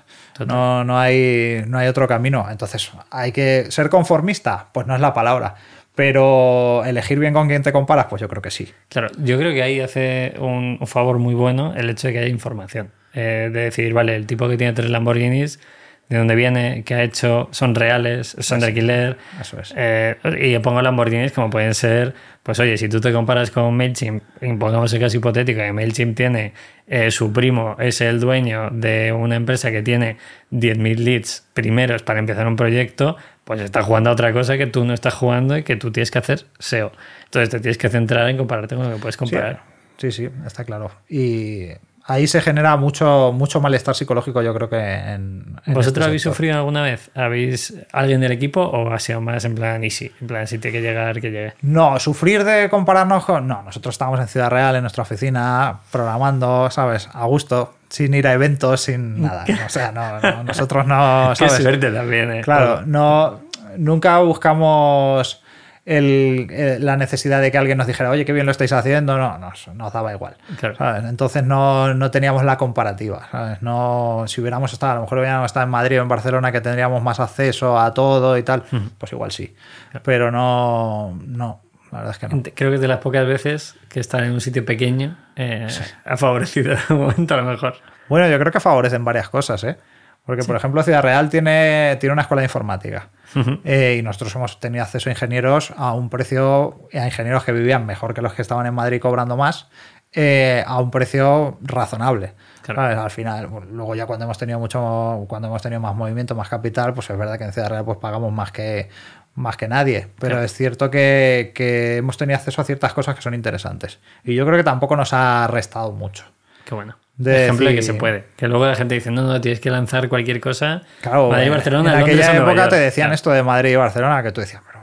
Speaker 1: No, no, hay, no hay otro camino. Entonces, hay que ser conformista, pues no es la palabra. Pero elegir bien con quién te comparas, pues yo creo que sí.
Speaker 2: Claro, yo creo que ahí hace un, un favor muy bueno el hecho de que haya información. Eh, de decir, vale, el tipo que tiene tres Lamborghinis, de dónde viene, qué ha hecho, son reales, son de alquiler.
Speaker 1: Eso es.
Speaker 2: Eh, y yo pongo Lamborghinis como pueden ser, pues oye, si tú te comparas con MailChimp, y pongamos el caso hipotético, que MailChimp tiene, eh, su primo es el dueño de una empresa que tiene 10.000 leads primeros para empezar un proyecto, pues está jugando a otra cosa que tú no estás jugando y que tú tienes que hacer SEO. Entonces te tienes que centrar en compararte con lo que puedes comparar.
Speaker 1: Sí, sí, está claro. Y ahí se genera mucho, mucho malestar psicológico, yo creo que en. en
Speaker 2: ¿Vosotros
Speaker 1: este
Speaker 2: habéis
Speaker 1: sector.
Speaker 2: sufrido alguna vez? ¿Habéis alguien del equipo o ha sido más en plan easy? En plan, si tiene que llegar, que llegue.
Speaker 1: No, sufrir de compararnos con. No, nosotros estábamos en Ciudad Real, en nuestra oficina, programando, ¿sabes? A gusto, sin ir a eventos, sin nada. O sea, no, no, nosotros no.
Speaker 2: Qué suerte también, ¿eh?
Speaker 1: Claro, no, nunca buscamos el- eh, la necesidad de que alguien nos dijera, oye, qué bien lo estáis haciendo. No, nos, nos daba igual.
Speaker 2: Claro.
Speaker 1: ¿sabes? Entonces no, no teníamos la comparativa. ¿sabes? No, si hubiéramos estado, a lo mejor hubiéramos estado en Madrid o en Barcelona, que tendríamos más acceso a todo y tal, pues igual sí. Pero no, no, la verdad es que no.
Speaker 2: Creo que es de las pocas veces que estar en un sitio pequeño eh, ha favorecido un momento a lo mejor.
Speaker 1: Bueno, yo creo que favorecen varias cosas, ¿eh? Porque, por ejemplo, Ciudad Real tiene, tiene una escuela de informática. Eh, y nosotros hemos tenido acceso a ingenieros a un precio, a ingenieros que vivían mejor que los que estaban en Madrid cobrando más. eh, a un precio razonable.
Speaker 2: Claro.
Speaker 1: Al final, luego ya cuando hemos tenido mucho, cuando hemos tenido más movimiento, más capital, pues es verdad que en Ciudad Real pues pagamos más que más que nadie. Pero
Speaker 2: Claro.
Speaker 1: es cierto que, que hemos tenido acceso a ciertas cosas que son interesantes. Y yo creo que tampoco nos ha restado mucho.
Speaker 2: Qué bueno.
Speaker 1: De
Speaker 2: Ejemplo de que se puede. Que luego la gente dice, no, no, tienes que lanzar cualquier cosa.
Speaker 1: Claro,
Speaker 2: Madrid, Barcelona,
Speaker 1: en
Speaker 2: Londres
Speaker 1: aquella
Speaker 2: Nueva
Speaker 1: época te decían esto de Madrid y Barcelona, que tú decías, pero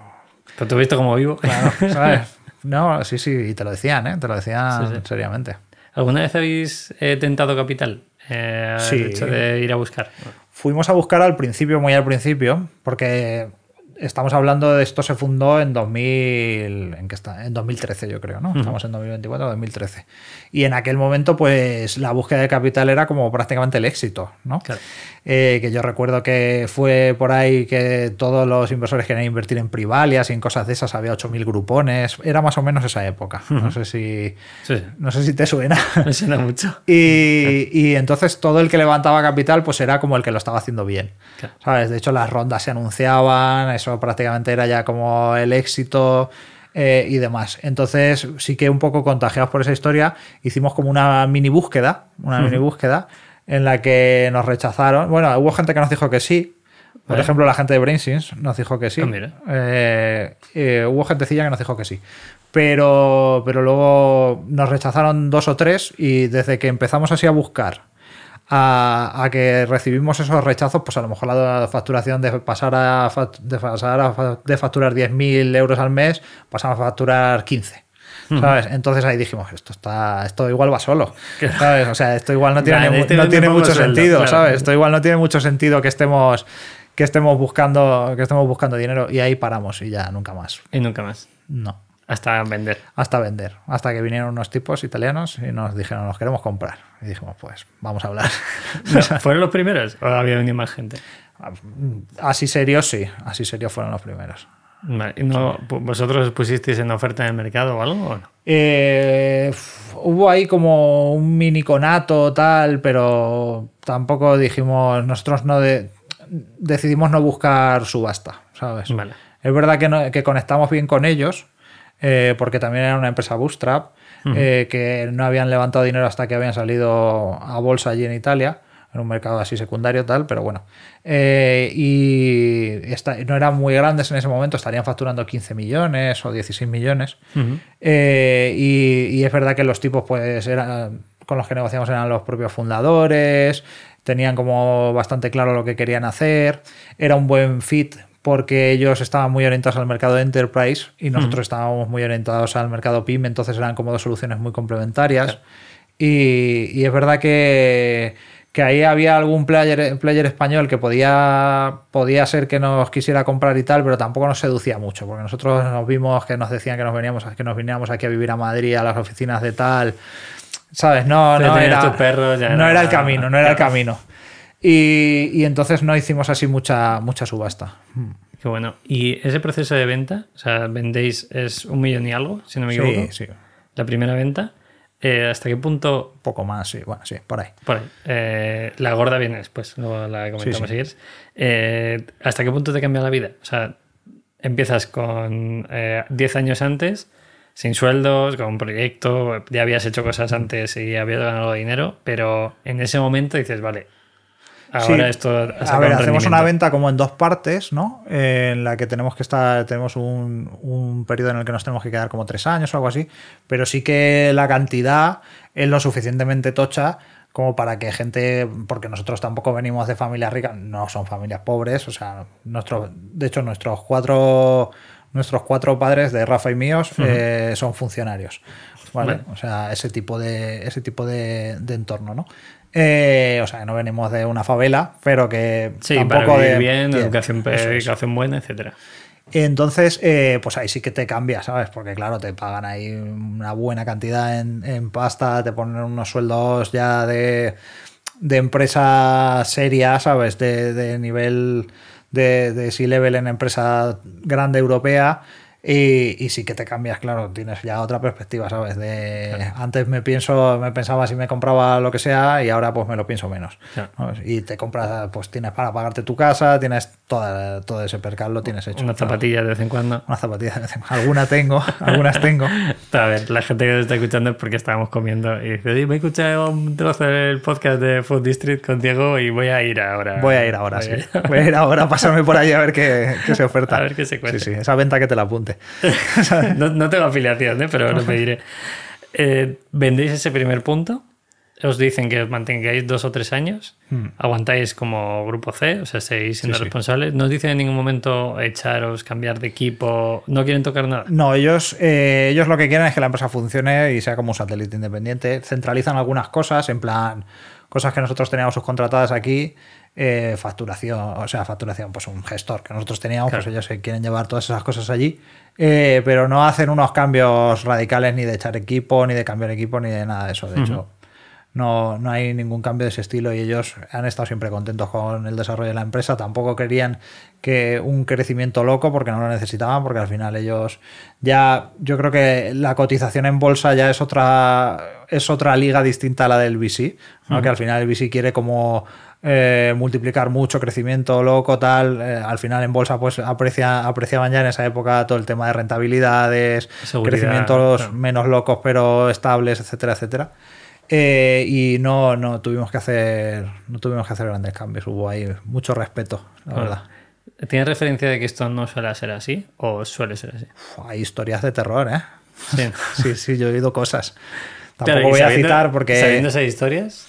Speaker 2: Pero tú visto cómo vivo.
Speaker 1: claro, ¿sabes? No, sí, sí, y te lo decían, ¿eh? Te lo decían
Speaker 2: Sí, sí.
Speaker 1: seriamente.
Speaker 2: ¿Alguna vez habéis eh, tentado capital? Eh,
Speaker 1: Sí.
Speaker 2: El hecho de ir a buscar.
Speaker 1: Fuimos a buscar al principio, muy al principio, porque estamos hablando de esto se fundó en 2000, ¿en qué está? En 2013 yo creo, ¿no? Estamos en 2024, 2013. Y en aquel momento, pues la búsqueda de capital era como prácticamente el éxito, ¿no?
Speaker 2: Claro.
Speaker 1: Eh, que yo recuerdo que fue por ahí que todos los inversores querían invertir en Privalias y en cosas de esas, había 8.000 grupones, era más o menos esa época. No sé si,
Speaker 2: sí.
Speaker 1: no sé si te suena.
Speaker 2: Me suena mucho.
Speaker 1: Y, y entonces todo el que levantaba capital pues era como el que lo estaba haciendo bien.
Speaker 2: Claro.
Speaker 1: ¿Sabes? De hecho las rondas se anunciaban, eso prácticamente era ya como el éxito eh, y demás. Entonces sí que un poco contagiados por esa historia hicimos como una mini búsqueda, una mini búsqueda en la que nos rechazaron. Bueno, hubo gente que nos dijo que sí. Por ejemplo, la gente de BrainSins nos dijo que sí.
Speaker 2: Ah.
Speaker 1: Eh, eh, hubo gentecilla que nos dijo que sí. Pero, pero luego nos rechazaron dos o tres y desde que empezamos así a buscar a, a que recibimos esos rechazos, pues a lo mejor la facturación de pasar a, de pasar a de facturar 10.000 euros al mes, pasamos a facturar 15. ¿Sabes? Entonces ahí dijimos, esto está, esto igual va solo. ¿Sabes? O sea, esto igual no tiene,
Speaker 2: este
Speaker 1: no tiene mucho
Speaker 2: sueldo,
Speaker 1: sentido,
Speaker 2: claro.
Speaker 1: ¿sabes? Esto igual no tiene mucho sentido que estemos, que estemos buscando, que estemos buscando dinero. Y ahí paramos y ya nunca más.
Speaker 2: Y nunca más.
Speaker 1: No.
Speaker 2: Hasta vender.
Speaker 1: Hasta vender. Hasta que vinieron unos tipos italianos y nos dijeron, nos queremos comprar. Y dijimos, pues, vamos a hablar.
Speaker 2: No, ¿Fueron los primeros o había venido más gente?
Speaker 1: así serios, sí. Así serios fueron los primeros.
Speaker 2: Vale. ¿Y no, ¿Vosotros os pusisteis en oferta en el mercado o algo o no?
Speaker 1: Eh, hubo ahí como un mini conato tal, pero tampoco dijimos, nosotros no de- decidimos no buscar subasta, ¿sabes?
Speaker 2: Vale.
Speaker 1: Es verdad que, no- que conectamos bien con ellos, eh, porque también era una empresa bootstrap, eh, que no habían levantado dinero hasta que habían salido a bolsa allí en Italia, en un mercado así secundario tal, pero bueno. Eh, y esta- no eran muy grandes en ese momento, estarían facturando 15 millones o 16 millones. Eh, y, y es verdad que los tipos, pues, eran, con los que negociamos eran los propios fundadores, tenían como bastante claro lo que querían hacer, era un buen fit porque ellos estaban muy orientados al mercado de enterprise y nosotros estábamos muy orientados al mercado PYME, entonces eran como dos soluciones muy complementarias. Y, y es verdad que, que ahí había algún player, player español que podía, podía ser que nos quisiera comprar y tal, pero tampoco nos seducía mucho, porque nosotros nos vimos que nos decían que nos veníamos, que nos viniéramos aquí a vivir a Madrid, a las oficinas de tal. ¿Sabes? No,
Speaker 2: Pero
Speaker 1: no era,
Speaker 2: perro,
Speaker 1: no
Speaker 2: era-
Speaker 1: era el camino, no era el camino. Y, y entonces no hicimos así mucha, mucha subasta.
Speaker 2: Qué bueno. ¿Y ese proceso de venta? O sea, vendéis, es un millón y algo, si no me equivoco.
Speaker 1: Sí, sí.
Speaker 2: La primera venta. eh, ¿Hasta qué punto
Speaker 1: Poco más, sí. Bueno, sí, por ahí.
Speaker 2: Por ahí. Eh, la gorda viene después, luego la comentamos
Speaker 1: Sí, sí.
Speaker 2: si. Eh, ¿Hasta qué punto te cambia la vida? O sea, empiezas con eh, 10 años antes, sin sueldos, con un proyecto, ya habías hecho cosas antes y habías ganado dinero, pero en ese momento dices, vale, ahora
Speaker 1: Sí.
Speaker 2: esto...
Speaker 1: A ver,
Speaker 2: un
Speaker 1: hacemos una venta como en dos partes, ¿no? Eh, en la que tenemos que estar, tenemos un, un periodo en el que nos tenemos que quedar como tres años o algo así, pero sí que la cantidad es lo suficientemente tocha como para que gente, porque nosotros tampoco venimos de familias ricas, no son familias pobres, o sea, nuestros, de hecho nuestros cuatro, nuestros cuatro padres de Rafa y míos eh, son funcionarios, ¿vale?
Speaker 2: Vale.
Speaker 1: O sea, ese tipo de, ese tipo de, de entorno, ¿no? Eh, o sea, que no venimos de una favela, pero que
Speaker 2: Sí,
Speaker 1: tampoco
Speaker 2: para vivir
Speaker 1: de
Speaker 2: bien, educación,
Speaker 1: es.
Speaker 2: educación buena, etcétera.
Speaker 1: Entonces, eh, pues ahí sí que te cambia, ¿sabes? Porque claro, te pagan ahí una buena cantidad en, en pasta, te ponen unos sueldos ya de, de empresa seria, ¿sabes? De, de nivel de, de C-level en empresa grande europea. Y, y sí que te cambias, claro, tienes ya otra perspectiva, ¿sabes? De antes me pienso, me pensaba si me compraba lo que sea y ahora pues me lo pienso menos. Y te compras, pues tienes para pagarte tu casa, tienes toda, todo ese percal lo tienes hecho.
Speaker 2: Una zapatilla de vez en cuando.
Speaker 1: Una zapatilla de vez en cuando. Alguna tengo, algunas tengo.
Speaker 2: A ver, la gente que nos está escuchando es porque estábamos comiendo y dice, "Oye, me he escuchado un trozo del podcast de Food District con Diego y voy a ir ahora.
Speaker 1: Voy a ir ahora,
Speaker 2: Voy
Speaker 1: sí.
Speaker 2: a-
Speaker 1: Voy a ir ahora a pasarme por ahí a ver qué, qué se oferta.
Speaker 2: A ver qué se cuece.
Speaker 1: Sí, sí, esa venta que te la apunte.
Speaker 2: no, no tengo afiliación, ¿eh? pero lo pediré. Eh, ¿Vendéis ese primer punto? Os dicen que os mantengáis dos o tres años. Aguantáis como grupo C, o sea, seguís siendo
Speaker 1: Hmm. Sí.
Speaker 2: responsables. No os dicen en ningún momento echaros, cambiar de equipo. No quieren tocar nada.
Speaker 1: No, ellos, eh, ellos lo que quieren es que la empresa funcione y sea como un satélite independiente. Centralizan algunas cosas, en plan, cosas que nosotros teníamos subcontratadas aquí, eh, facturación, o sea, facturación, pues un gestor que nosotros teníamos,
Speaker 2: Claro.
Speaker 1: pues ellos se quieren llevar todas esas cosas allí, eh, pero no hacen unos cambios radicales ni de echar equipo, ni de cambiar equipo, ni de nada de eso. De hecho, no, no hay ningún cambio de ese estilo y ellos han estado siempre contentos con el desarrollo de la empresa. Tampoco querían que un crecimiento loco porque no lo necesitaban, porque al final ellos ya, yo creo que la cotización en bolsa ya es otra, es otra liga distinta a la del VC, ¿no? que al final el VC quiere como eh, multiplicar mucho crecimiento loco, tal. eh, al final en bolsa pues aprecia, apreciaban ya en esa época todo el tema de rentabilidades,
Speaker 2: Seguridad,
Speaker 1: crecimientos
Speaker 2: claro.
Speaker 1: menos locos pero estables, etcétera, etcétera. Eh, y no, no tuvimos que hacer no tuvimos que hacer grandes cambios. Hubo ahí mucho respeto, la verdad.
Speaker 2: ¿Tienes referencia de que esto no suele ser así? ¿O suele ser así?
Speaker 1: Uf, hay historias de terror, ¿eh?
Speaker 2: Sí.
Speaker 1: Sí, sí, yo he oído cosas. Tampoco
Speaker 2: Claro,
Speaker 1: voy a citar porque
Speaker 2: Sabiendo esas historias,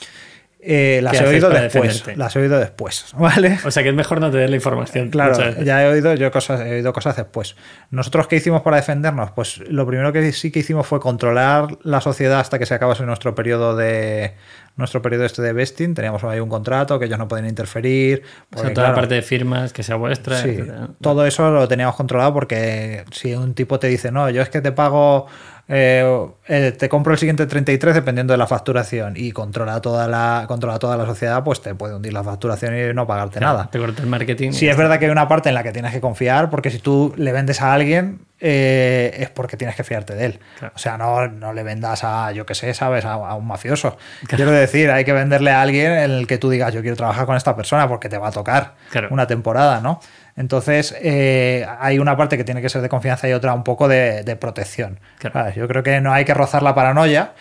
Speaker 1: eh, las
Speaker 2: ¿qué
Speaker 1: he oído después.
Speaker 2: defenderte?
Speaker 1: Las he oído después, ¿vale?
Speaker 2: o sea que es mejor no tener la información.
Speaker 1: Claro, ya he oído yo cosas, he oído cosas después. Nosotros qué hicimos para defendernos, pues lo primero que sí que hicimos fue controlar la sociedad hasta que se acabase nuestro periodo de nuestro periodo este de vesting. Teníamos ahí un contrato que ellos no pueden interferir.
Speaker 2: O sea,
Speaker 1: porque,
Speaker 2: toda la parte de firmas que sea vuestra.
Speaker 1: Sí, todo eso lo teníamos controlado porque si un tipo te dice, no, yo es que te pago, eh, eh, te compro el siguiente 33 dependiendo de la facturación y controla toda la, controla toda la sociedad, pues te puede hundir la facturación y no pagarte
Speaker 2: Claro,
Speaker 1: nada.
Speaker 2: Te corta el marketing.
Speaker 1: Sí, es verdad que hay una parte en la que tienes que confiar, porque si tú le vendes a alguien, eh, es porque tienes que fiarte de él.
Speaker 2: Claro.
Speaker 1: O sea, no, no le vendas a, yo qué sé, ¿sabes? A, a un mafioso. Quiero decir, hay que venderle a alguien en el que tú digas, yo quiero trabajar con esta persona porque te va a tocar una temporada, ¿no? Entonces, eh, hay una parte que tiene que ser de confianza y otra un poco de, de protección.
Speaker 2: Claro.
Speaker 1: ¿sabes? Yo creo que no hay que rozar la paranoia,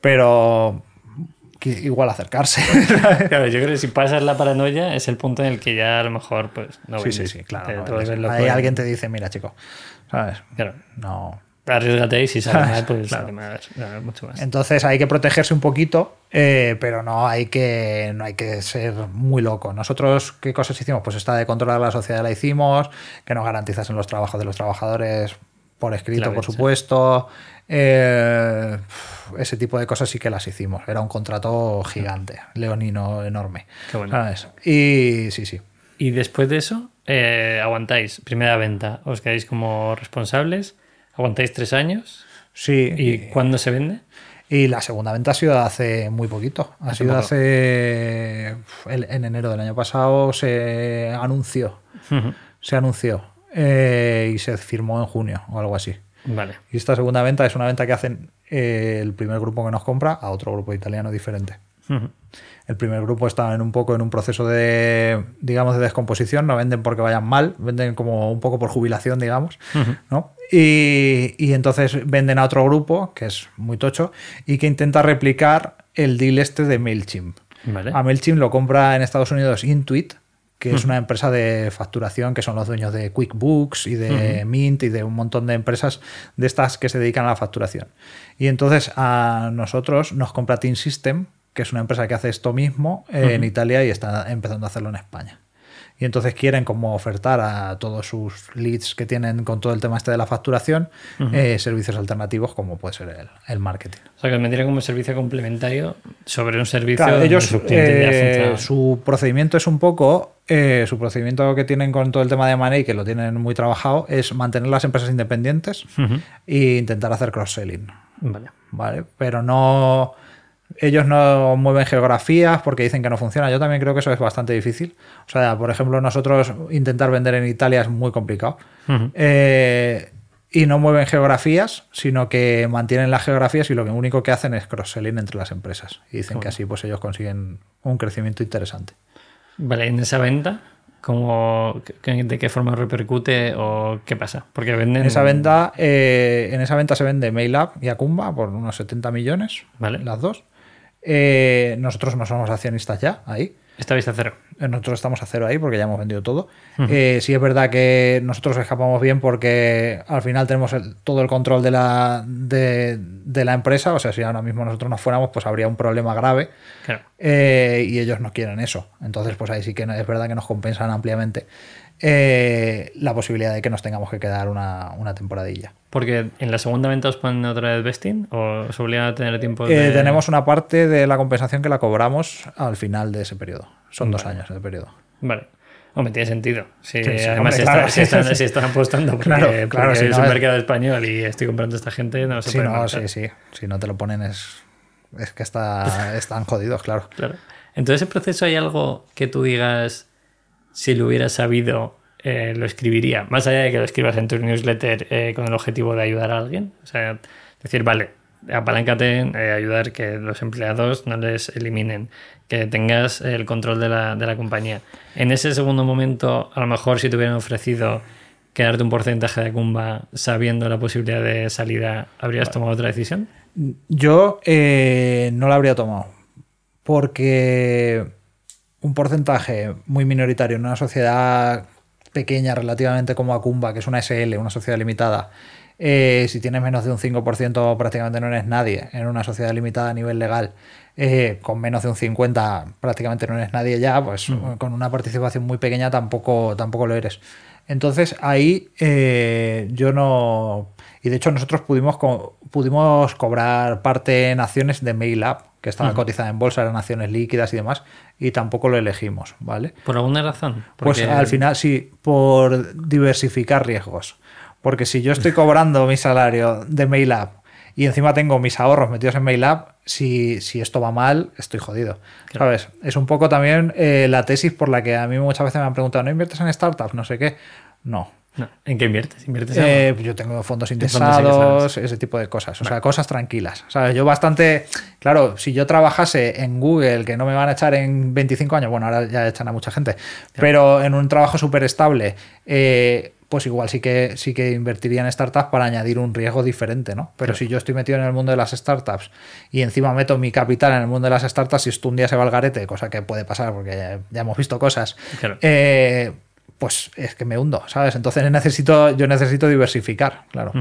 Speaker 1: pero igual acercarse.
Speaker 2: Claro, yo creo que si pasas la paranoia es el punto en el que ya a lo mejor pues no
Speaker 1: sí, sí,
Speaker 2: vendes.
Speaker 1: sí, claro. No Ahí
Speaker 2: en-
Speaker 1: alguien te dice, mira, chico, ¿sabes?
Speaker 2: Claro.
Speaker 1: No.
Speaker 2: Arriesgate y si sale mal, pues
Speaker 1: Claro.
Speaker 2: sale mal, sale mucho más.
Speaker 1: Entonces hay que protegerse un poquito, eh, pero no hay que no hay que ser muy loco. Nosotros, ¿qué cosas hicimos? Pues esta de controlar la sociedad la hicimos, que nos garantizasen los trabajos de los trabajadores por escrito, por
Speaker 2: sí.
Speaker 1: supuesto. Eh, ese tipo de cosas sí que las hicimos. Era un contrato gigante, leonino enorme.
Speaker 2: Qué bueno.
Speaker 1: ¿sabes? Y sí, sí.
Speaker 2: Y después de eso, eh, aguantáis primera venta, os quedáis como responsables, aguantáis tres años.
Speaker 1: Sí.
Speaker 2: ¿Y cuándo se vende?
Speaker 1: Y la segunda venta ha sido hace muy poquito. Ha
Speaker 2: Hace
Speaker 1: sido
Speaker 2: poco.
Speaker 1: hace. En enero del año pasado se anunció. Se anunció. eh, y se firmó en junio o algo así.
Speaker 2: Vale.
Speaker 1: Y esta segunda venta es una venta que hacen eh, el primer grupo que nos compra a otro grupo italiano diferente. El primer grupo está en un poco en un proceso de, digamos, de descomposición. No venden porque vayan mal, venden como un poco por jubilación, digamos. ¿no? Y, y entonces venden a otro grupo, que es muy tocho, y que intenta replicar el deal este de MailChimp.
Speaker 2: Vale.
Speaker 1: A MailChimp lo compra en Estados Unidos Intuit, que es una empresa de facturación que son los dueños de QuickBooks y de Mint y de un montón de empresas de estas que se dedican a la facturación. Y entonces a nosotros nos compra Team System, que es una empresa que hace esto mismo eh, en Italia y está empezando a hacerlo en España. Y entonces quieren como ofertar a todos sus leads que tienen con todo el tema este de la facturación eh, servicios alternativos como puede ser el, el marketing.
Speaker 2: O sea, que metieron como servicio complementario sobre un servicio
Speaker 1: Claro, ellos, eh, su procedimiento es un poco, eh, su procedimiento que tienen con todo el tema de money, que lo tienen muy trabajado, es mantener las empresas independientes
Speaker 2: Ujú.
Speaker 1: e intentar hacer cross-selling.
Speaker 2: Vale.
Speaker 1: ¿Vale? Pero no. Ellos no mueven geografías porque dicen que no funciona. Yo también creo que eso es bastante difícil. O sea, por ejemplo, nosotros intentar vender en Italia es muy complicado. Eh, y no mueven geografías, sino que mantienen las geografías y lo único que hacen es cross-selling entre las empresas. Y dicen que así pues ellos consiguen un crecimiento interesante.
Speaker 2: Vale, en esa venta, ¿Cómo, qué- ¿De qué forma repercute o qué pasa? Porque venden...
Speaker 1: En esa venta, eh, en esa venta se vende MailUp y Akumba por unos 70 millones,
Speaker 2: Vale.
Speaker 1: las dos. Eh, nosotros no somos accionistas ya ahí.
Speaker 2: Esta vista cero.
Speaker 1: Eh, Nosotros estamos a cero ahí porque ya hemos vendido todo. Eh, sí es verdad que nosotros escapamos bien porque al final tenemos el- todo el control de la, de, de la empresa. O sea, si ahora mismo nosotros nos fuéramos, pues habría un problema grave.
Speaker 2: Claro.
Speaker 1: Eh, y ellos no quieren eso. Entonces, pues ahí sí que es verdad que nos compensan ampliamente eh, la posibilidad de que nos tengamos que quedar una, una temporadilla.
Speaker 2: Porque en la segunda venta os ponen otra vez vesting o os obligan a tener tiempo de...
Speaker 1: Eh, tenemos una parte de la compensación que la cobramos al final de ese periodo. Son dos años de periodo.
Speaker 2: Vale. Hombre, tiene sentido. Sí,
Speaker 1: sí,
Speaker 2: además,
Speaker 1: hombre,
Speaker 2: si,
Speaker 1: claro.
Speaker 2: si están, si están apostando porque,
Speaker 1: Claro,
Speaker 2: porque
Speaker 1: claro, si
Speaker 2: es
Speaker 1: no
Speaker 2: un mercado español y estoy comprando a esta gente, no se
Speaker 1: Si
Speaker 2: puede
Speaker 1: no, sí. Si no te lo ponen es, es que está, están jodidos, claro.
Speaker 2: Claro. Entonces, ese proceso hay algo que tú digas, si lo hubieras sabido, eh, lo escribiría. Más allá de que lo escribas en tu newsletter eh, con el objetivo de ayudar a alguien. O sea, decir, vale, apaláncate en eh, ayudar que los empleados no les eliminen, que tengas el control de la, de la compañía. En ese segundo momento, a lo mejor si te hubieran ofrecido quedarte un porcentaje de Kumba sabiendo la posibilidad de salida, ¿habrías tomado otra decisión?
Speaker 1: Yo eh, no la habría tomado. Porque un porcentaje muy minoritario en una sociedad pequeña relativamente como Acumba, que es una SL, una sociedad limitada, eh, si tienes menos de un 5% prácticamente no eres nadie en una sociedad limitada a nivel legal. eh, con menos de un 50 prácticamente no eres nadie ya, pues con una participación muy pequeña tampoco, tampoco lo eres. Entonces ahí eh, yo no... Y de hecho nosotros pudimos, pudimos cobrar parte en acciones de MailUp, que estaba cotizada en bolsa, eran acciones líquidas y demás, y tampoco lo elegimos, ¿vale?
Speaker 2: ¿Por alguna razón?
Speaker 1: Pues al final sí, por diversificar riesgos. Porque si yo estoy cobrando mi salario de MailUp y encima tengo mis ahorros metidos en MailUp, si, si esto va mal, estoy jodido. ¿Sabes? Es un poco también eh, la tesis por la que a mí muchas veces me han preguntado, ¿no inviertes en startups? No sé qué. No.
Speaker 2: No. ¿En qué inviertes? ¿Inviertes
Speaker 1: Eh,
Speaker 2: algo?
Speaker 1: yo tengo fondos indexados, ese tipo de cosas. O sea, cosas tranquilas. ¿sabes? Yo bastante. Claro, si yo trabajase en Google, que no me van a echar en 25 años, bueno, ahora ya echan a mucha gente, pero en un trabajo súper estable, eh, pues igual sí que, sí que invertiría en startups para añadir un riesgo diferente, ¿no? Pero si yo estoy metido en el mundo de las startups y encima meto mi capital en el mundo de las startups, si esto un día se va al garete, cosa que puede pasar porque ya, ya hemos visto cosas,
Speaker 2: Claro.
Speaker 1: eh, pues es que me hundo, ¿sabes? Entonces necesito, yo necesito diversificar, claro.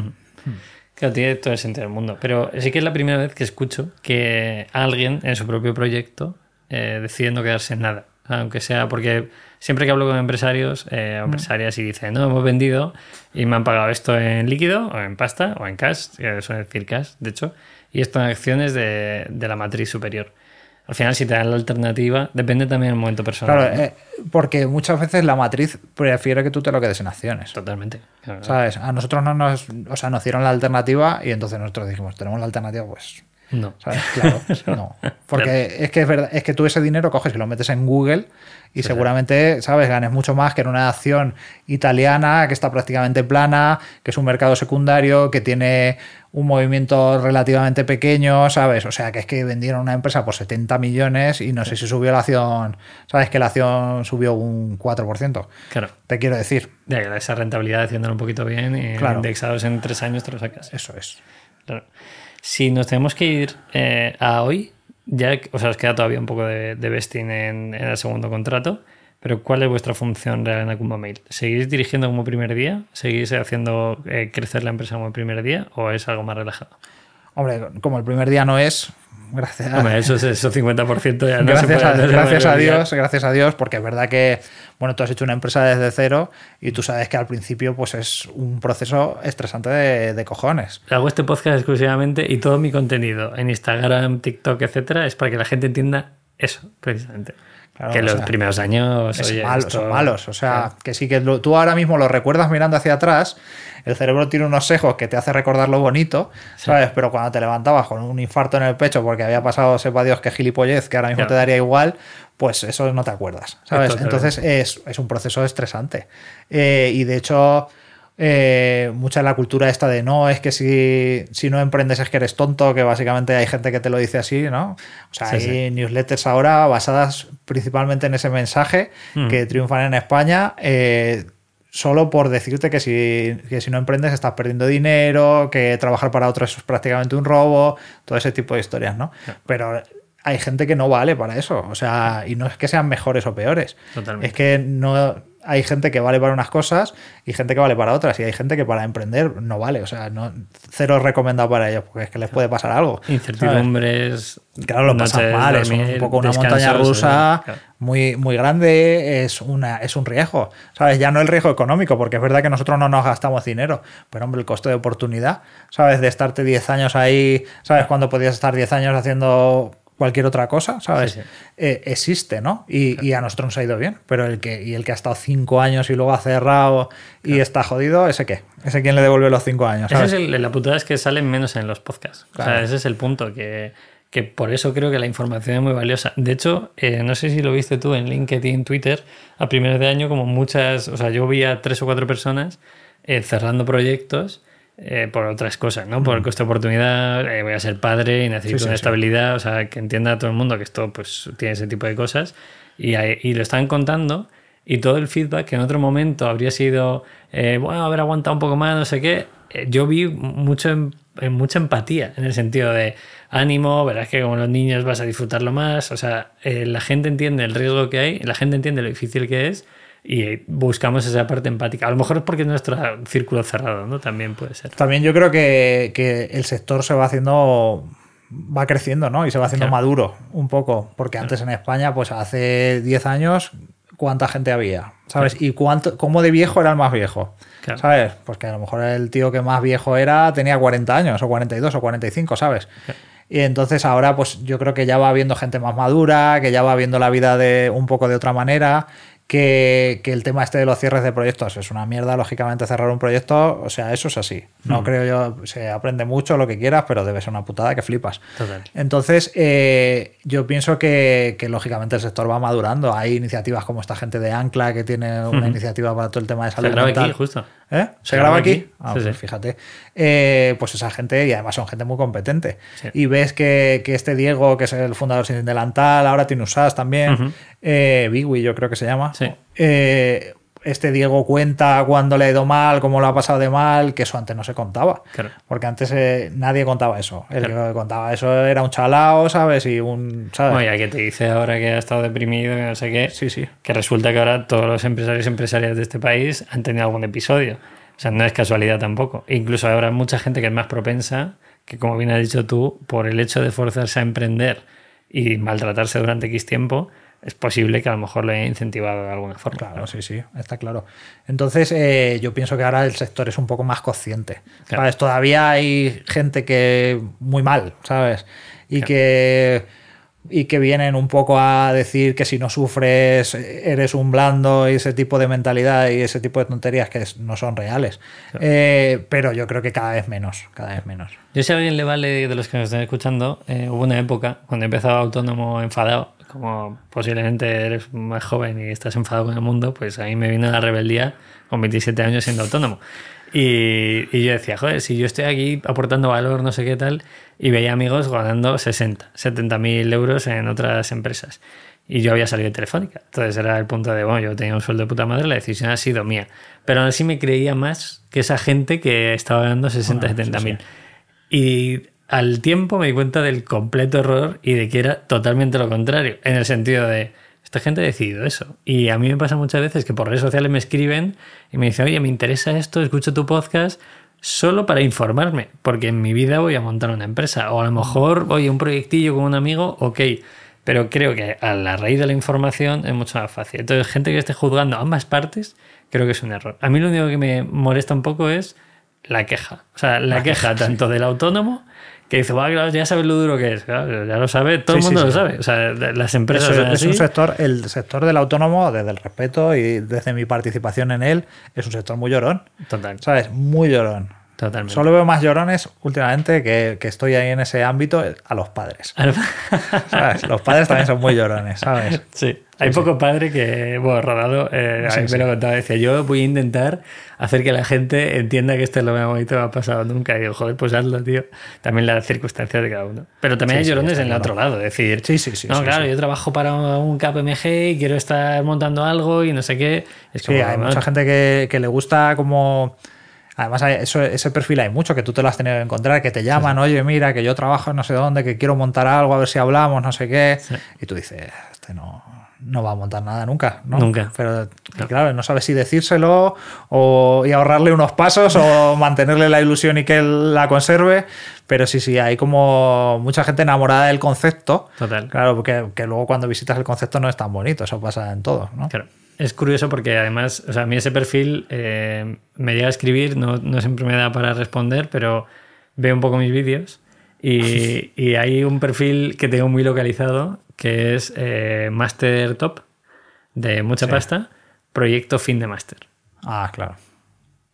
Speaker 2: Claro, tiene todo el sentido del mundo. Pero sí que es la primera vez que escucho que alguien en su propio proyecto eh, decide no quedarse en nada. Aunque sea porque siempre que hablo con empresarios eh, o empresarias y dicen, no, hemos vendido y me han pagado esto en líquido o en pasta o en cash, que suele decir cash, de hecho, y esto en acciones de, de la matriz superior. Al final, si te dan la alternativa, depende también del momento personal.
Speaker 1: Claro,
Speaker 2: ¿no?
Speaker 1: eh, porque muchas veces la matriz prefiere que tú te lo quedes en acciones.
Speaker 2: Totalmente. Claro.
Speaker 1: ¿Sabes? A nosotros no nos, o sea, nos dieron la alternativa y entonces nosotros dijimos, tenemos la alternativa, pues,
Speaker 2: No.
Speaker 1: ¿sabes? Claro, no. Porque es que es verdad, es que tú ese dinero coges y lo metes en Google y seguramente, ¿sabes? Ganes mucho más que en una acción italiana que está prácticamente plana, que es un mercado secundario, que tiene un movimiento relativamente pequeño, ¿sabes? O sea, que es que vendieron una empresa por 70 millones y no sé si subió la acción, ¿sabes? Que la acción subió un 4%.
Speaker 2: Claro.
Speaker 1: Te quiero decir,
Speaker 2: Ya esa rentabilidad haciéndolo un poquito bien y
Speaker 1: Claro.
Speaker 2: indexados en tres años te lo sacas.
Speaker 1: eso es.
Speaker 2: Claro. Si nos tenemos que ir eh, a hoy, ya, o sea, os queda todavía un poco de, de vesting en, el segundo contrato, pero ¿cuál es vuestra función real en Akumba Mail? ¿Seguís dirigiendo como primer día? ¿Seguís haciendo eh, crecer la empresa como primer día? ¿O es algo más relajado?
Speaker 1: Hombre, como el primer día no es, gracias a,
Speaker 2: Hombre, eso es eso 50% ya no se
Speaker 1: gracias,
Speaker 2: puede-
Speaker 1: a,
Speaker 2: no
Speaker 1: gracias a. Dios, gracias a Dios, porque es verdad que, bueno, tú has hecho una empresa desde cero y tú sabes que al principio pues es un proceso estresante de, de cojones.
Speaker 2: Hago este podcast exclusivamente y todo mi contenido en Instagram, TikTok, etcétera, es para que la gente entienda eso, precisamente.
Speaker 1: Claro,
Speaker 2: que los
Speaker 1: sea,
Speaker 2: primeros años
Speaker 1: Es
Speaker 2: oye,
Speaker 1: malo-
Speaker 2: esto-
Speaker 1: son malos, o sea, que sí que lo- tú ahora mismo lo recuerdas mirando hacia atrás, el cerebro tiene unos sesgos que te hace recordar lo bonito, ¿sabes? Pero cuando te levantabas con un infarto en el pecho porque había pasado, sepa Dios, qué gilipollez, que ahora mismo
Speaker 2: Claro.
Speaker 1: te daría igual, pues eso no te acuerdas, ¿sabes? Entonces es, es un proceso estresante. Eh, y de hecho, eh, mucha de la cultura esta de no, es que si, si no emprendes es que eres tonto, que básicamente hay gente que te lo dice así, ¿no? O sea,
Speaker 2: Sí,
Speaker 1: hay
Speaker 2: sí.
Speaker 1: newsletters ahora basadas principalmente en ese mensaje
Speaker 2: Mm.
Speaker 1: que triunfan en España. eh, Solo por decirte que si, que si no emprendes estás perdiendo dinero, que trabajar para otros es prácticamente un robo, todo ese tipo de historias, ¿no? Pero hay gente que no vale para eso. O sea, y no es que sean mejores o peores.
Speaker 2: Totalmente.
Speaker 1: Es que no hay gente que vale para unas cosas y gente que vale para otras. Y hay gente que para emprender no vale. O sea, no, cero recomendado para ellos, porque es que les puede pasar algo. ¿sabes?
Speaker 2: Incertidumbres.
Speaker 1: Claro, lo pasan mal, es un poco una montaña rusa
Speaker 2: claro.
Speaker 1: muy, muy grande, es, una, es un riesgo, ¿sabes? Ya no el riesgo económico, porque es verdad que nosotros no nos gastamos dinero, pero hombre, el costo de oportunidad, ¿sabes? De estarte 10 años ahí, ¿sabes? Cuando podías estar 10 años haciendo cualquier otra cosa, ¿sabes?
Speaker 2: Sí, sí.
Speaker 1: Eh, existe, ¿no? Y, y a nosotros nos ha ido bien, pero el que, y el que ha estado 5 años y luego ha cerrado y está jodido, ¿ese qué? ¿Ese quién le devuelve los 5 años?
Speaker 2: Ese
Speaker 1: ¿sabes?
Speaker 2: es el- la putada es que salen menos en los podcasts. O
Speaker 1: Claro.
Speaker 2: sea, ese es el punto, que, que por eso creo que la información es muy valiosa. De hecho, eh, no sé si lo viste tú en LinkedIn, Twitter, a primeros de año, como muchas, o sea, yo vi a tres o cuatro personas eh, cerrando proyectos eh, por otras cosas, ¿no? Por el coste de oportunidad, eh, voy a ser padre y necesito
Speaker 1: Sí, sí,
Speaker 2: una
Speaker 1: sí.
Speaker 2: estabilidad, o sea, que entienda todo el mundo que esto pues tiene ese tipo de cosas y, lo están contando y todo el feedback que en otro momento habría sido, eh, bueno, haber aguantado un poco más, no sé qué, eh, yo vi mucho, mucha empatía en el sentido de ánimo, verás que como los niños vas a disfrutarlo más, o sea, la gente entiende el riesgo que hay, la gente entiende lo difícil que es y buscamos esa parte empática. A lo mejor es porque es nuestro círculo cerrado, ¿no? También puede ser.
Speaker 1: También yo creo que, que el sector se va haciendo, va creciendo, ¿no? Y se va haciendo
Speaker 2: Claro.
Speaker 1: maduro un poco, porque antes en España, pues hace 10 años, ¿cuánta gente había? ¿Sabes? ¿Y cuánto, cómo de viejo era el más viejo? ¿Sabes? Pues que a lo mejor el tío que más viejo era tenía 40 años, o 42, o 45, ¿sabes? Y entonces ahora, pues yo creo que ya va viendo gente más madura, que ya va viendo la vida de un poco de otra manera, que, que el tema este de los cierres de proyectos es una mierda, lógicamente cerrar un proyecto, o sea, eso es así. No creo yo, se aprende mucho lo que quieras, pero debe ser una putada que flipas.
Speaker 2: Total.
Speaker 1: Entonces, eh, yo pienso que, que, lógicamente el sector va madurando. Hay iniciativas como esta gente de Ancla que tiene una iniciativa para todo el tema de salud
Speaker 2: Se graba
Speaker 1: mental.
Speaker 2: aquí, justo.
Speaker 1: ¿Eh? ¿Se,
Speaker 2: Se
Speaker 1: graba
Speaker 2: graba
Speaker 1: aquí?
Speaker 2: aquí.
Speaker 1: Ah,
Speaker 2: Sí,
Speaker 1: pues
Speaker 2: sí.
Speaker 1: fíjate. Eh, pues esa gente, y además son gente muy competente.
Speaker 2: Sí.
Speaker 1: Y ves que, que este Diego, que es el fundador sin delantal, ahora tiene un SAS también. Eh, Bigui yo creo que se llama.
Speaker 2: Sí.
Speaker 1: Eh, este Diego cuenta cuando le ha ido mal, cómo lo ha pasado de mal, que eso antes no se contaba.
Speaker 2: Claro.
Speaker 1: Porque antes eh, nadie contaba eso. El
Speaker 2: Claro.
Speaker 1: que contaba eso era un chalao, ¿sabes? Y un. ¿sabes?
Speaker 2: Oye, que te dice ahora que ha estado deprimido, que no sé qué.
Speaker 1: Sí, sí.
Speaker 2: Que resulta que ahora todos los empresarios y empresarias de este país han tenido algún episodio. O sea, no es casualidad tampoco. Incluso habrá mucha gente que es más propensa, que como bien has dicho tú, por el hecho de forzarse a emprender y maltratarse durante X tiempo, es posible que a lo mejor lo haya incentivado de alguna forma.
Speaker 1: Claro, sí, sí, está claro. Entonces, eh, yo pienso que ahora el sector es un poco más consciente.
Speaker 2: Claro.
Speaker 1: ¿sabes? Todavía hay gente que muy mal, ¿sabes? Y que y que vienen un poco a decir que si no sufres eres un blando y ese tipo de mentalidad y ese tipo de tonterías que es- no son reales. Eh, pero yo creo que cada vez menos, cada vez menos.
Speaker 2: Yo si a alguien le vale de los que nos están escuchando, eh, hubo una época cuando empezaba autónomo enfadado, como posiblemente eres más joven y estás enfadado con el mundo, pues a mí me vino la rebeldía con 27 años siendo autónomo. Y, y yo decía, joder, si yo estoy aquí aportando valor, no sé qué tal, y veía amigos ganando 60, 70 mil euros en otras empresas. Y yo había salido de Telefónica. Entonces era el punto de, bueno, yo tenía un sueldo de puta madre, la decisión ha sido mía. Pero aún así me creía más que esa gente que estaba ganando 60,
Speaker 1: Bueno,
Speaker 2: 70
Speaker 1: sí,
Speaker 2: mil.
Speaker 1: sí.
Speaker 2: Y al tiempo me di cuenta del completo error y de que era totalmente lo contrario, en el sentido de, esta gente ha decidido eso. Y a mí me pasa muchas veces que por redes sociales me escriben y me dicen, oye, me interesa esto, escucho tu podcast solo para informarme, porque en mi vida voy a montar una empresa. O a lo mejor, oye, un proyectillo con un amigo, ok. Pero creo que a la raíz de la información es mucho más fácil. Entonces, gente que esté juzgando ambas partes, creo que es un error. A mí lo único que me molesta un poco es la queja. O sea, la, queja, tanto del autónomo que dice, "Buah, claro, ya sabes lo duro que es. Claro, ya lo sabe, todo el
Speaker 1: sí,
Speaker 2: mundo lo sabe. O sea, las empresas
Speaker 1: Eso es,
Speaker 2: así.
Speaker 1: un sector, el sector del autónomo, desde el respeto y desde mi participación en él, es un sector muy llorón.
Speaker 2: Total,
Speaker 1: ¿Sabes? Muy llorón.
Speaker 2: totalmente.
Speaker 1: Solo veo más llorones últimamente que, que estoy ahí en ese ámbito a los padres. ¿sabes? Los padres también son muy llorones, ¿sabes?
Speaker 2: sí, Hay poco padre que, bueno, Rodado, eh, a mí me lo contaba, decía, yo voy a intentar hacer que la gente entienda que esto es lo más bonito que ha pasado nunca. Y digo, joder, pues hazlo, tío. También las circunstancias de cada uno. Pero también hay llorones en el otro lado, es decir,
Speaker 1: Sí, sí, sí.
Speaker 2: no,
Speaker 1: sí,
Speaker 2: claro,
Speaker 1: sí.
Speaker 2: yo trabajo para un KPMG y quiero estar montando algo y no sé qué. Es
Speaker 1: Sí,
Speaker 2: como,
Speaker 1: hay
Speaker 2: ¿no?
Speaker 1: mucha gente que, que le gusta como... Además, hay- eso, ese perfil hay mucho que tú te lo has tenido que encontrar, que te llaman, oye, mira, que yo trabajo en no sé dónde, que quiero montar algo, a ver si hablamos, no sé qué.
Speaker 2: Sí.
Speaker 1: Y tú dices, este no, no va a montar nada nunca, ¿no?
Speaker 2: Nunca.
Speaker 1: Pero claro, no sabes si decírselo o, y ahorrarle unos pasos o mantenerle la ilusión y que él la conserve. Pero sí, sí, hay como mucha gente enamorada del concepto.
Speaker 2: Total.
Speaker 1: Claro, porque que luego cuando visitas el concepto no es tan bonito, eso pasa en todo, ¿no?
Speaker 2: Claro. Es curioso porque además, o sea, a mí ese perfil eh, me llega a escribir, no, no siempre me da para responder, pero veo un poco mis vídeos y, y hay un perfil que tengo muy localizado que es eh, Master Top de mucha
Speaker 1: Sí.
Speaker 2: pasta, proyecto fin de máster.
Speaker 1: Ah, claro.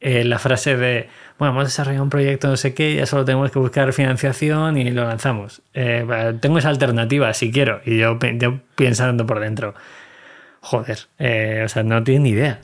Speaker 2: Eh, la frase de, bueno, hemos desarrollado un proyecto no sé qué, ya solo tenemos que buscar financiación y lo lanzamos. Eh, tengo esa alternativa si quiero. Y yo, pe- yo pensando por dentro, joder, eh, o sea, no tienes ni idea.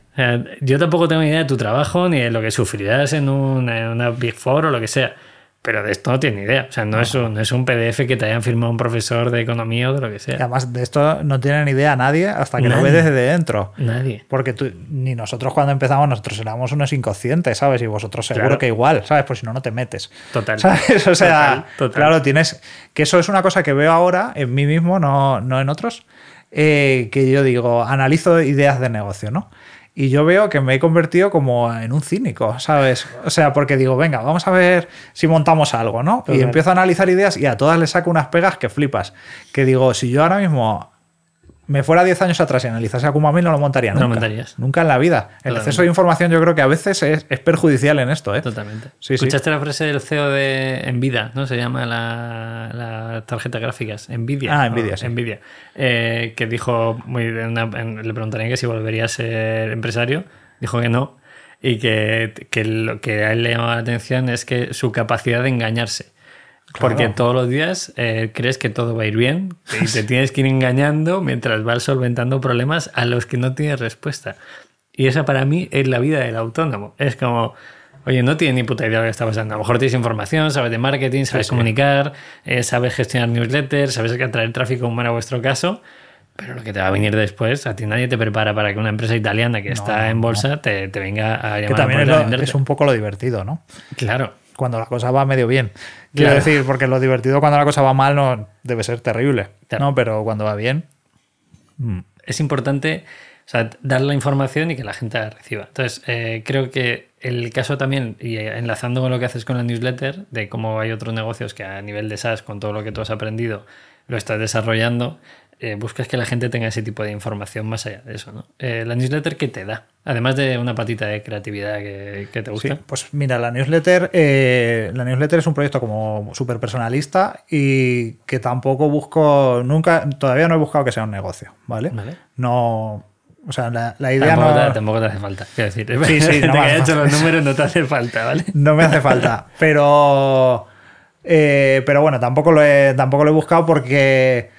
Speaker 2: Yo tampoco tengo ni idea de tu trabajo ni de lo que sufrirás en una, en una Big Four o lo que sea. Pero de esto no tienes ni idea. O sea, no, es un, no es un PDF que te hayan firmado un profesor de economía o de lo que
Speaker 1: Y
Speaker 2: sea.
Speaker 1: además de esto no tiene ni idea nadie hasta que lo ve desde dentro.
Speaker 2: Nadie.
Speaker 1: Porque tú, ni nosotros cuando empezamos, nosotros éramos unos inconscientes, ¿sabes? Y vosotros seguro
Speaker 2: Claro.
Speaker 1: que igual, ¿sabes? Pues si no, no te metes.
Speaker 2: Total.
Speaker 1: ¿Sabes? O sea,
Speaker 2: Total, total.
Speaker 1: claro, tienes. Que eso es una cosa que veo ahora en mí mismo, no, no en otros. eh, que yo digo, analizo ideas de negocio, ¿no? Y yo veo que me he convertido como en un cínico, ¿sabes? O sea, porque digo, venga, vamos a ver si montamos algo, ¿no? Y empiezo a analizar ideas y a todas les saco unas pegas que flipas. Que digo, si yo ahora mismo me fuera 10 años atrás y analizase a Kumamil, no lo montaría
Speaker 2: No
Speaker 1: nunca.
Speaker 2: lo montarías.
Speaker 1: Nunca en la vida. El
Speaker 2: Totalmente.
Speaker 1: exceso de información yo creo que a veces es, es perjudicial en esto, ¿eh?
Speaker 2: Totalmente.
Speaker 1: Sí, sí.
Speaker 2: ¿Escuchaste la frase del CEO de Nvidia? ¿No? Se llama la, la tarjeta gráficas. Nvidia.
Speaker 1: Ah,
Speaker 2: ¿no?
Speaker 1: Nvidia, sí.
Speaker 2: Nvidia. Eh, que dijo, muy, en una- en- le preguntarían que si volvería a ser empresario. Dijo que no. Y que, que lo que a él le llamaba la atención es que su capacidad de engañarse. Porque
Speaker 1: Claro.
Speaker 2: todos los días eh, crees que todo va a ir bien y te tienes que ir engañando mientras vas solventando problemas a los que no tienes respuesta. Y esa para mí es la vida del autónomo. Es como, oye, no tienes ni puta idea de lo que está pasando. A lo mejor tienes información, sabes de marketing, sabes comunicar, eh, sabes gestionar newsletters, sabes atraer tráfico como era vuestro caso. Pero lo que te va a venir después, a ti nadie te prepara para que una empresa italiana que está en bolsa te, te venga a llamar
Speaker 1: Que
Speaker 2: a
Speaker 1: también
Speaker 2: la
Speaker 1: es,
Speaker 2: a
Speaker 1: lo- es un poco lo divertido, ¿no?
Speaker 2: Claro.
Speaker 1: Cuando la cosa va medio bien. Quiero
Speaker 2: Claro.
Speaker 1: decir, porque lo divertido cuando la cosa va mal no debe ser terrible.
Speaker 2: Claro.
Speaker 1: ¿no? Pero cuando va bien.
Speaker 2: es importante o sea, dar la información y que la gente la reciba. Entonces, eh, creo que el caso también, y eh, enlazando con lo que haces con la newsletter, de cómo hay otros negocios que a nivel de SaaS, con todo lo que tú has aprendido, lo estás desarrollando, eh, buscas que la gente tenga ese tipo de información más allá de eso. ¿no? Eh, la newsletter, ¿qué te da? Además de una patita de creatividad que, que te
Speaker 1: Sí,
Speaker 2: gusta.
Speaker 1: pues mira, la newsletter, eh, la newsletter es un proyecto como súper personalista y que tampoco busco, nunca, todavía no he buscado que sea un negocio, ¿vale?
Speaker 2: Vale.
Speaker 1: No, o sea, la, la idea
Speaker 2: Tampoco,
Speaker 1: no,
Speaker 2: te, tampoco te hace falta. Quiero decir,
Speaker 1: Sí, sí,
Speaker 2: te
Speaker 1: no
Speaker 2: haya
Speaker 1: hace
Speaker 2: hecho los números no te hace falta, ¿vale?
Speaker 1: no me hace falta, pero, eh, pero bueno, tampoco lo, he, tampoco lo he buscado porque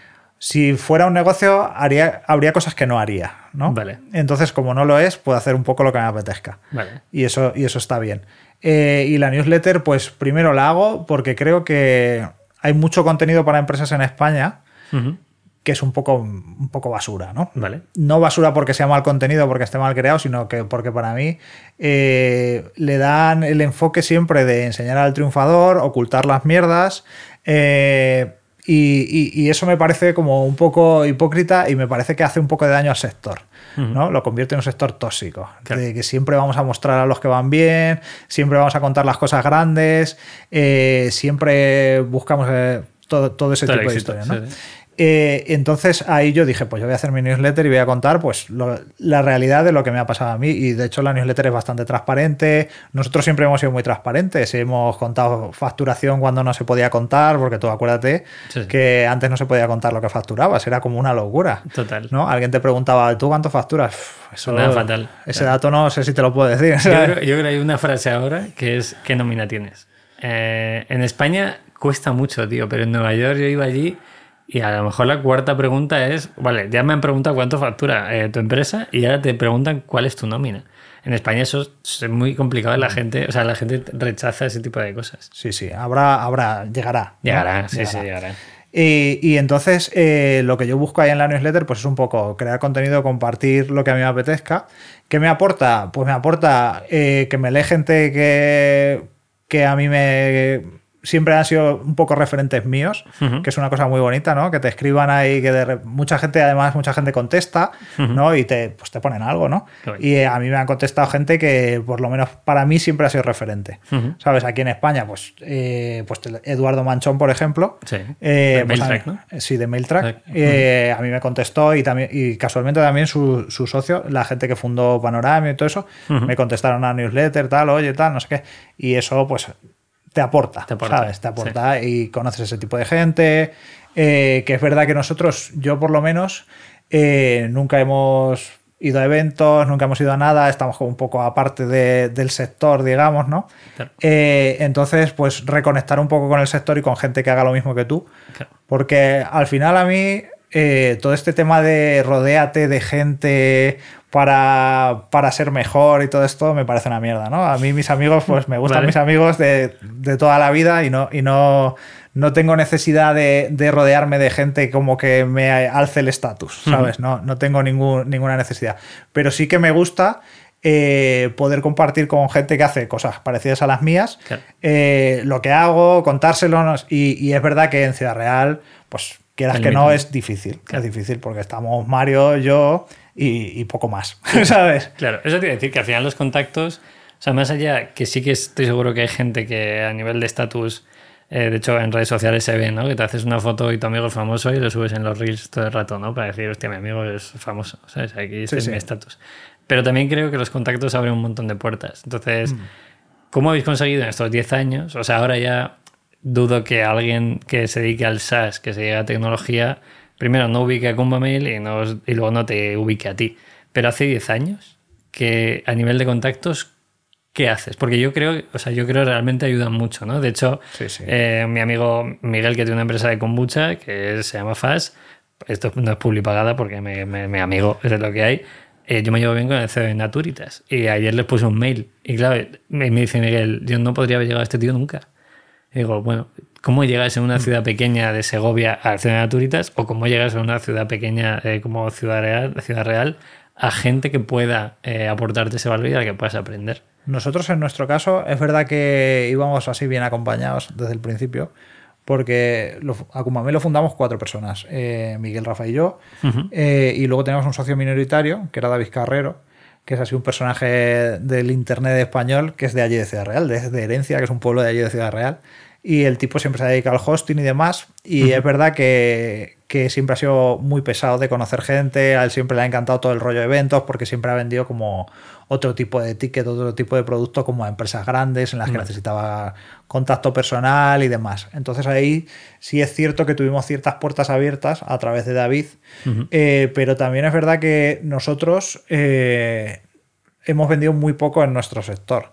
Speaker 1: si fuera un negocio haría, habría cosas que no haría, ¿no?
Speaker 2: Vale.
Speaker 1: Entonces, como no lo es, puedo hacer un poco lo que me apetezca.
Speaker 2: Vale.
Speaker 1: Y eso, y eso está bien. Eh, y la newsletter, pues primero la hago porque creo que hay mucho contenido para empresas en España que es un poco, un poco basura, ¿no?
Speaker 2: Vale.
Speaker 1: No basura porque sea mal contenido, porque esté mal creado, sino que porque para mí eh, le dan el enfoque siempre de enseñar al triunfador, ocultar las mierdas. eh, y, y- y eso me parece como un poco hipócrita y me parece que hace un poco de daño al sector. ¿no? Lo convierte en un sector tóxico.
Speaker 2: Claro.
Speaker 1: De que siempre vamos a mostrar a los que van bien, siempre vamos a contar las cosas grandes, eh, siempre buscamos eh, todo, todo ese
Speaker 2: Todo
Speaker 1: tipo de historias. ¿no?
Speaker 2: sí, sí.
Speaker 1: Eh, entonces ahí yo dije, pues yo voy a hacer mi newsletter y voy a contar pues lo- la realidad de lo que me ha pasado a mí. Y de hecho la newsletter es bastante transparente. Nosotros siempre hemos sido muy transparentes. Hemos contado facturación cuando no se podía contar, porque tú acuérdate
Speaker 2: Sí,
Speaker 1: que antes no se podía contar lo que facturabas. Era como una locura.
Speaker 2: Total.
Speaker 1: ¿no? Alguien te preguntaba, ¿tú cuánto facturas? Uf, eso,
Speaker 2: Nada, fatal.
Speaker 1: Ese
Speaker 2: Claro.
Speaker 1: dato no sé si te lo puedo decir.
Speaker 2: Yo creo, yo creo que hay una frase ahora que es ¿qué nómina tienes? Eh, en España cuesta mucho, tío, pero en Nueva York yo iba allí Y a lo mejor la cuarta pregunta es, vale, ya me han preguntado cuánto factura eh, tu empresa y ahora te preguntan cuál es tu nómina. En España eso es muy complicado, la gente, o sea, la gente rechaza ese tipo de cosas.
Speaker 1: Sí, sí, habrá, habrá, llegará. ¿no?
Speaker 2: Llegará, sí, sí, llegará.
Speaker 1: Y, y entonces eh, lo que yo busco ahí en la newsletter pues es un poco crear contenido, compartir lo que a mí me apetezca. ¿Qué me aporta? Pues me aporta eh, que me lee gente que, que a mí me siempre han sido un poco referentes míos, que es una cosa muy bonita, ¿no? Que te escriban ahí, que de mucha gente, además, mucha gente contesta, ¿no? Y te, pues te ponen algo, ¿no? Y eh, a mí me han contestado gente que, por lo menos para mí, siempre ha sido referente. ¿Sabes? Aquí en España, pues, eh, pues Eduardo Manchón, por ejemplo.
Speaker 2: Sí.
Speaker 1: eh,
Speaker 2: De
Speaker 1: pues
Speaker 2: Mailtrack,
Speaker 1: mí-
Speaker 2: ¿no?
Speaker 1: Sí, de Mailtrack. Eh, A mí me contestó y también y casualmente también su, su socio, la gente que fundó Panorama y todo eso, me contestaron a newsletter, tal, oye, tal, no sé qué. Y eso, pues, te aporta,
Speaker 2: Te aporta,
Speaker 1: ¿sabes? Te aporta y conoces ese tipo de gente. eh, que es verdad que nosotros, yo por lo menos, eh, nunca hemos ido a eventos, nunca hemos ido a nada, estamos como un poco aparte de- del sector, digamos, ¿no?
Speaker 2: Claro.
Speaker 1: Eh, entonces, pues reconectar un poco con el sector y con gente que haga lo mismo que tú.
Speaker 2: Claro.
Speaker 1: Porque al final a mí eh, todo este tema de rodéate de gente para, para ser mejor y todo esto me parece una mierda, ¿no? A mí mis amigos, pues me gustan
Speaker 2: Vale.
Speaker 1: mis amigos de, de toda la vida y no, y no, no tengo necesidad de, de rodearme de gente como que me alce el estatus, ¿sabes? No, no tengo ningún, ninguna necesidad. Pero sí que me gusta eh, poder compartir con gente que hace cosas parecidas a las mías,
Speaker 2: Claro.
Speaker 1: eh, lo que hago, contárselo. y es verdad que en Ciudad Real, pues quieras que no, es difícil.
Speaker 2: Claro.
Speaker 1: Es difícil porque estamos Mario, yo y, y poco más, ¿sabes?
Speaker 2: Claro, eso a decir que al final los contactos, o sea, más allá que sí que estoy seguro que hay gente que a nivel de estatus, eh, de hecho en redes sociales se ve, ¿no? Que te haces una foto y tu amigo es famoso y lo subes en los reels todo el rato, ¿no? Para decir, hostia, mi amigo es famoso, ¿sabes? Aquí este
Speaker 1: Sí,
Speaker 2: es
Speaker 1: sí.
Speaker 2: mi estatus. Pero también creo que los contactos abren un montón de puertas. Entonces, ¿cómo habéis conseguido en estos 10 años? O sea, ahora ya dudo que alguien que se dedique al SaaS, que se dedique a tecnología, primero no ubique a Kumbamail y, no, y luego no te ubique a ti. Pero hace 10 años que a nivel de contactos, ¿qué haces? Porque yo creo, o sea, yo creo que realmente ayudan mucho, ¿no? De hecho,
Speaker 1: Sí, sí.
Speaker 2: eh, mi amigo Miguel, que tiene una empresa de kombucha que se llama FAS, esto no es publicipagada porque me, me- mi amigo es lo que hay. eh, yo me llevo bien con el CEO de Naturitas y ayer les puse un mail y claro, me, me dice Miguel, yo no podría haber llegado a este tío nunca. Digo, bueno, ¿cómo llegas en una ciudad pequeña de Segovia a Ciudad de Naturitas o cómo llegas a una ciudad pequeña eh, como Ciudad Real, Ciudad Real a gente que pueda eh, aportarte ese valor y a la que puedas aprender?
Speaker 1: Nosotros en nuestro caso es verdad que íbamos así bien acompañados desde el principio, porque lo, a Kumame lo fundamos cuatro personas, eh, Miguel, Rafa y yo, eh, y luego teníamos un socio minoritario, que era David Carrero, que es así un personaje del Internet español, que es de allí de Ciudad Real, de, de Herencia, que es un pueblo de allí de Ciudad Real, y el tipo siempre se ha dedicado al hosting y demás, y es verdad que, que siempre ha sido muy pesado de conocer gente, a él siempre le ha encantado todo el rollo de eventos, porque siempre ha vendido como otro tipo de ticket, otro tipo de producto como a empresas grandes en las que
Speaker 2: Vale.
Speaker 1: necesitaba contacto personal y demás. Entonces ahí sí es cierto que tuvimos ciertas puertas abiertas a través de David, eh, pero también es verdad que nosotros eh, hemos vendido muy poco en nuestro sector.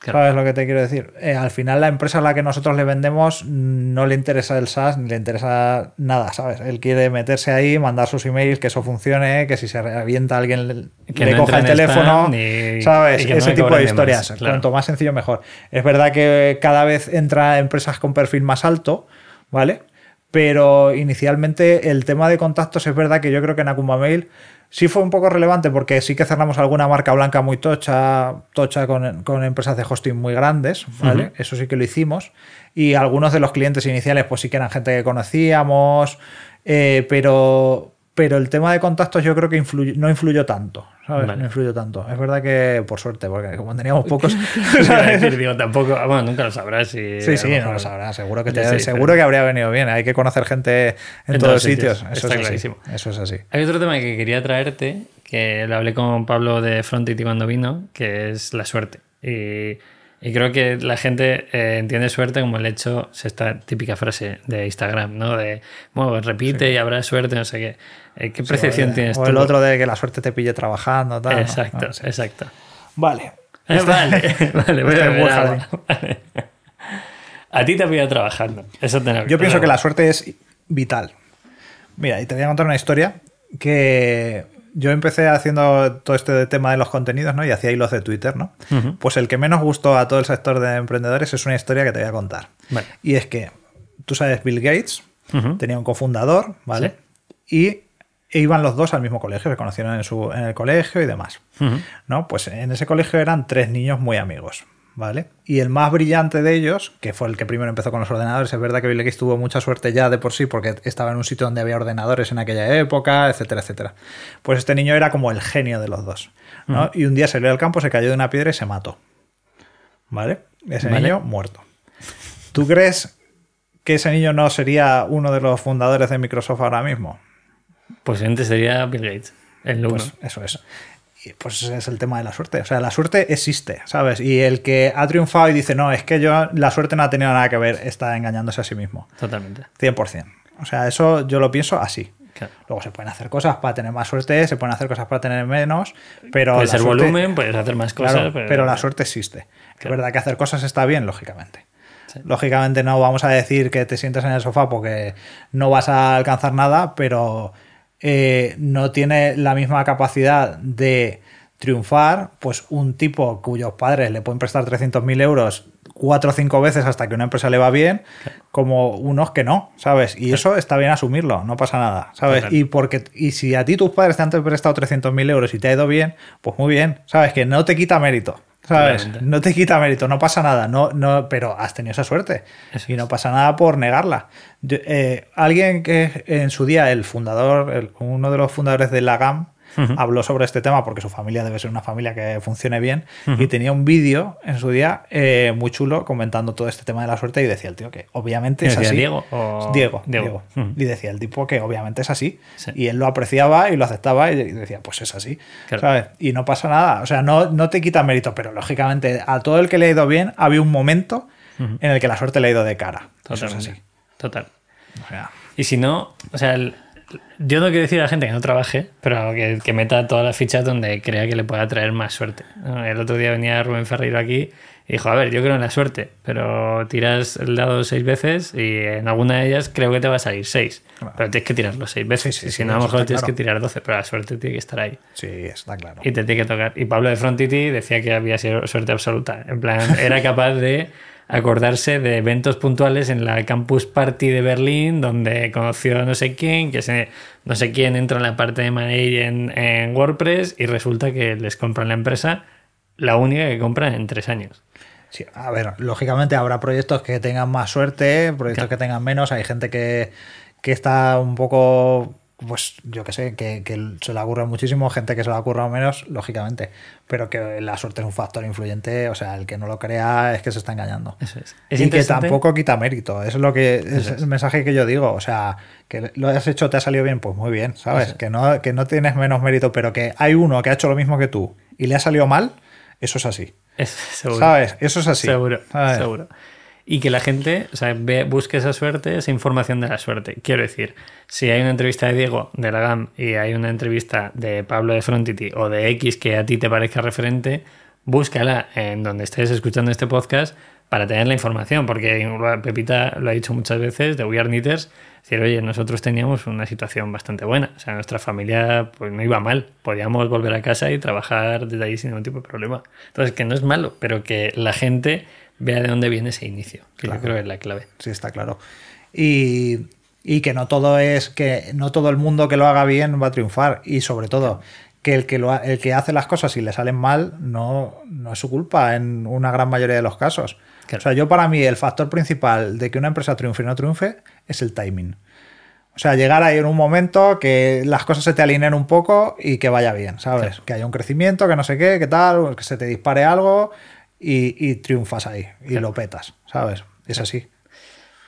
Speaker 2: Claro.
Speaker 1: ¿Sabes lo que te quiero decir? Eh, al final la empresa a la que nosotros le vendemos no le interesa el SaaS ni le interesa nada, ¿sabes? Él quiere meterse ahí, mandar sus emails, que eso funcione, que si se revienta alguien le,
Speaker 2: Que
Speaker 1: le
Speaker 2: no
Speaker 1: coja el teléfono, ¿sabes?
Speaker 2: y que no
Speaker 1: Ese tipo de
Speaker 2: de
Speaker 1: historias.
Speaker 2: más, claro.
Speaker 1: Cuanto más sencillo, mejor. Es verdad que cada vez entra empresas con perfil más alto, ¿vale? Pero inicialmente el tema de contactos es verdad que yo creo que en Akumba Mail sí fue un poco relevante porque sí que cerramos alguna marca blanca muy tocha, tocha con, con empresas de hosting muy grandes, ¿vale? Eso sí que lo hicimos. Y algunos de los clientes iniciales pues sí que eran gente que conocíamos, eh, pero, pero el tema de contactos yo creo que no influyó tanto, ¿sabes?
Speaker 2: Vale.
Speaker 1: No influyó tanto. Es verdad que por suerte, porque como teníamos pocos...
Speaker 2: Iba a
Speaker 1: ¿sabes?
Speaker 2: decir, digo, tampoco, ah, bueno, nunca lo sabrás. Si
Speaker 1: Sí, sí,
Speaker 2: lo
Speaker 1: no lo sabrá. Seguro que, te- seguro
Speaker 2: pero-
Speaker 1: que habría venido bien. Hay que conocer gente en,
Speaker 2: En
Speaker 1: todos
Speaker 2: todos
Speaker 1: sitios.
Speaker 2: sitios,
Speaker 1: Eso
Speaker 2: está
Speaker 1: es así.
Speaker 2: clarísimo.
Speaker 1: Eso es así.
Speaker 2: Hay otro tema que quería traerte, que lo hablé con Pablo de Frontit cuando vino, que es la suerte. Y, y creo que la gente eh, entiende suerte como el hecho, es esta típica frase de Instagram, ¿no? De, bueno, repite y habrá suerte, no sé qué. Eh, ¿Qué percepción
Speaker 1: o
Speaker 2: tienes
Speaker 1: o
Speaker 2: tú?
Speaker 1: el otro de que la suerte te pille trabajando. Tal.
Speaker 2: Exacto,
Speaker 1: No, sí.
Speaker 2: exacto.
Speaker 1: Vale.
Speaker 2: Vale, vale, voy a
Speaker 1: Este.
Speaker 2: Vale. A ti te voy a trabajando. Eso te
Speaker 1: Yo pienso que la suerte es vital. Mira, y te voy a contar una historia que yo empecé haciendo todo este tema de los contenidos, ¿no? Y hacía hilos de Twitter, ¿no? Pues el que menos gustó a todo el sector de emprendedores es una historia que te voy a contar.
Speaker 2: Vale.
Speaker 1: Y es que, tú sabes, Bill Gates tenía un cofundador, ¿vale? Y e iban los dos al mismo colegio, se conocieron en, su, en el colegio y demás. ¿no? Pues en ese colegio eran tres niños muy amigos, ¿vale? Y el más brillante de ellos, que fue el que primero empezó con los ordenadores, es verdad que Bill Gates tuvo mucha suerte ya de por sí, porque estaba en un sitio donde había ordenadores en aquella época, etcétera, etcétera. Pues este niño era como el genio de los dos, ¿no? Y un día salió al campo, se cayó de una piedra y se mató, ¿vale? Ese
Speaker 2: Vale.
Speaker 1: niño muerto. ¿Tú crees que ese niño no sería uno de los fundadores de Microsoft ahora mismo?
Speaker 2: Posiblemente sería Bill Gates, el.
Speaker 1: Pues eso es. Y pues ese es el tema de la suerte. O sea, la suerte existe, ¿sabes? Y el que ha triunfado y dice, no, es que yo la suerte no ha tenido nada que ver, está engañándose a sí mismo.
Speaker 2: Totalmente.
Speaker 1: 100%. O sea, eso yo lo pienso así.
Speaker 2: Claro.
Speaker 1: Luego se pueden hacer cosas para tener más suerte, se pueden hacer cosas para tener menos, pero...
Speaker 2: Puede
Speaker 1: la
Speaker 2: ser
Speaker 1: suerte-
Speaker 2: volumen, puedes hacer más cosas,
Speaker 1: Claro,
Speaker 2: pero,
Speaker 1: pero, la suerte existe. Es
Speaker 2: Claro.
Speaker 1: verdad que hacer cosas está bien, lógicamente.
Speaker 2: Sí.
Speaker 1: Lógicamente no vamos a decir que te sientes en el sofá porque no vas a alcanzar nada, pero eh, no tiene la misma capacidad de triunfar, pues un tipo cuyos padres le pueden prestar 300.000 euros cuatro o cinco veces hasta que una empresa le va bien, como unos que no, ¿sabes? Y eso está bien asumirlo, no pasa nada, ¿sabes? Y, porque, y si a ti tus padres te han prestado 300.000 euros y te ha ido bien, pues muy bien, ¿sabes? Que no te quita mérito. No te quita mérito, no pasa nada, no, no, pero has tenido esa suerte.
Speaker 2: Eso
Speaker 1: y no pasa nada por negarla. Yo- eh, alguien que en su día, el fundador, el- uno de los fundadores de la GAM, Habló sobre este tema porque su familia debe ser una familia que funcione bien y tenía un vídeo en su día eh, muy chulo comentando todo este tema de la suerte y decía el tío que obviamente es
Speaker 2: ¿Decía
Speaker 1: así.
Speaker 2: Diego o-
Speaker 1: Diego,
Speaker 2: Diego?
Speaker 1: Y decía el tipo que obviamente es así.
Speaker 2: Sí.
Speaker 1: Y él lo apreciaba y lo aceptaba y decía, pues es así.
Speaker 2: Claro.
Speaker 1: ¿sabes? Y no pasa nada. O sea, no, no te quita mérito, pero lógicamente a todo el que le ha ido bien, había un momento en el que la suerte le ha ido de cara. Eso es
Speaker 2: Totalmente.
Speaker 1: así.
Speaker 2: Total.
Speaker 1: O sea,
Speaker 2: Y si no, o sea, el- yo no quiero decir a la gente que no trabaje, pero que, que meta todas las fichas donde crea que le pueda traer más suerte. El otro día venía Rubén Ferreiro aquí y dijo, a ver, yo creo en la suerte, pero tiras el dado seis veces y en alguna de ellas creo que te va a salir seis.
Speaker 1: Claro.
Speaker 2: Pero tienes que tirarlo seis veces.
Speaker 1: Sí, sí,
Speaker 2: y
Speaker 1: sí,
Speaker 2: si no, a lo mejor tienes
Speaker 1: claro.
Speaker 2: que tirar doce, pero la suerte tiene que estar ahí.
Speaker 1: sí, está claro.
Speaker 2: Y te tiene que tocar. Y Pablo de Frontity decía que había sido suerte absoluta. En plan, era capaz de acordarse de eventos puntuales en la Campus Party de Berlín, donde conoció a no sé quién, que se, no sé quién entra en la parte de manager en, en WordPress y resulta que les compran la empresa, la única que compran en tres años.
Speaker 1: Sí, a ver, lógicamente habrá proyectos que tengan más suerte, proyectos
Speaker 2: Claro.
Speaker 1: que tengan menos. Hay gente que, que está un poco, pues yo qué sé, que, que se le ocurre muchísimo, gente que se le ocurra menos, lógicamente. Pero que la suerte es un factor influyente, o sea, el que no lo crea es que se está engañando.
Speaker 2: Eso es. Es
Speaker 1: y que tampoco quita mérito, eso es lo que es el mensaje que yo digo, o sea, que lo has hecho, te ha salido bien, pues muy bien, ¿sabes?
Speaker 2: Es.
Speaker 1: Que no, que no tienes menos mérito, pero que hay uno que ha hecho lo mismo que tú y le ha salido mal, eso es así.
Speaker 2: Es, seguro.
Speaker 1: ¿Sabes? Eso es así.
Speaker 2: Seguro,
Speaker 1: ¿sabes?
Speaker 2: seguro. Y que la gente ve- busque esa suerte, esa información de la suerte. Quiero decir, si hay una entrevista de Diego de la GAM y hay una entrevista de Pablo de Frontity o de X que a ti te parezca referente, búscala en donde estés escuchando este podcast para tener la información, porque Pepita lo ha dicho muchas veces de We Are Knitters, decir, oye, nosotros teníamos una situación bastante buena, o sea, nuestra familia pues no iba mal, podíamos volver a casa y trabajar desde ahí sin ningún tipo de problema. Entonces, que no es malo, pero que la gente vea de dónde viene ese inicio, que
Speaker 1: Claro.
Speaker 2: yo creo que es la clave.
Speaker 1: Sí, está claro. Y, y que no todo es que no todo el mundo que lo haga bien va a triunfar. Y sobre todo, que el que, lo, el que hace las cosas y le salen mal no, no es su culpa en una gran mayoría de los casos.
Speaker 2: Claro.
Speaker 1: O sea, yo para mí el factor principal de que una empresa triunfe y no triunfe es el timing. O sea, llegar ahí en un momento que las cosas se te alineen un poco y que vaya bien, ¿sabes?
Speaker 2: Claro.
Speaker 1: Que haya un crecimiento, que no sé qué, que tal, que se te dispare algo y, y triunfas ahí y
Speaker 2: Claro.
Speaker 1: lo petas, ¿sabes? Es así.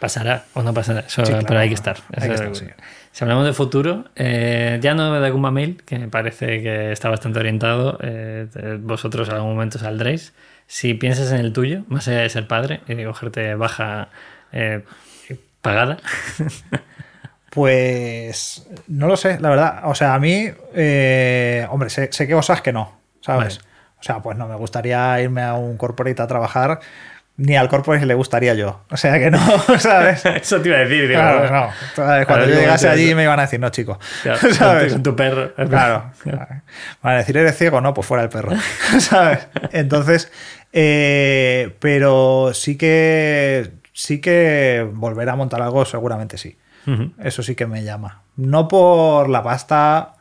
Speaker 2: Pasará o no pasará, eso-
Speaker 1: Sí, claro,
Speaker 2: pero hay que estar.
Speaker 1: hay que
Speaker 2: Eso-
Speaker 1: estar, sí.
Speaker 2: Si hablamos de futuro, eh, ya no de Gumba Mail, que me parece que está bastante orientado, eh, vosotros en algún momento saldréis. Si piensas en el tuyo, más allá de ser padre y de cogerte baja eh, pagada,
Speaker 1: Pues no lo sé, la verdad. O sea, a mí, hombre, sé, sé que cosas que no, ¿sabes?
Speaker 2: Vale.
Speaker 1: O sea, pues no me gustaría irme a un corporate a trabajar ni al corporate le gustaría yo. O sea que no, ¿sabes?
Speaker 2: Eso te iba a decir, digo,
Speaker 1: Claro, no. ¿Sabes? Cuando yo llegase allí me iban a decir, no, chico. ¿Sabes?
Speaker 2: con tu perro.
Speaker 1: Claro. Van a decir, ¿eres ciego? No, pues fuera el perro. ¿Sabes? Entonces, eh, pero sí que sí que volver a montar algo seguramente sí. Eso sí que me llama. No por la pasta,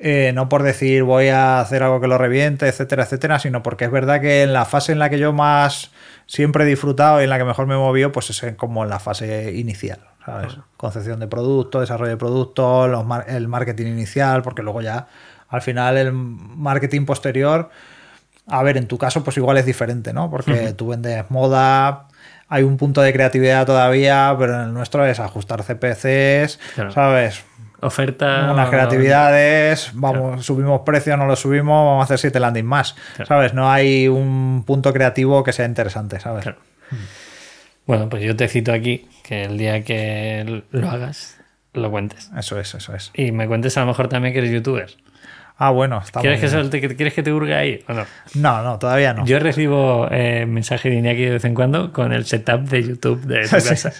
Speaker 1: eh, no por decir voy a hacer algo que lo reviente, etcétera, etcétera, sino porque es verdad que en la fase en la que yo más siempre he disfrutado y en la que mejor me he movido, pues es como en la fase inicial, ¿sabes? Concepción de producto, desarrollo de producto, los mar- el marketing inicial, porque luego ya al final el marketing posterior, a ver, en tu caso pues igual es diferente, ¿no? Porque tú vendes moda, hay un punto de creatividad todavía, pero en el nuestro es ajustar CPCs,
Speaker 2: Claro.
Speaker 1: ¿sabes?
Speaker 2: Oferta.
Speaker 1: unas creatividades, vamos, subimos precios, no lo subimos, vamos a hacer siete landing más,
Speaker 2: Claro.
Speaker 1: ¿sabes? No hay un punto creativo que sea interesante, ¿sabes?
Speaker 2: Claro. Bueno, pues yo te cito aquí que el día que lo hagas, lo cuentes.
Speaker 1: Eso es, eso es.
Speaker 2: Y me cuentes a lo mejor también que eres youtuber.
Speaker 1: Ah, bueno, está
Speaker 2: ¿Quieres que, ¿Quieres que te hurgue ahí o no?
Speaker 1: No, no, todavía no.
Speaker 2: Yo recibo eh, mensaje de Iñaki de vez en cuando con el setup de YouTube de tu casa.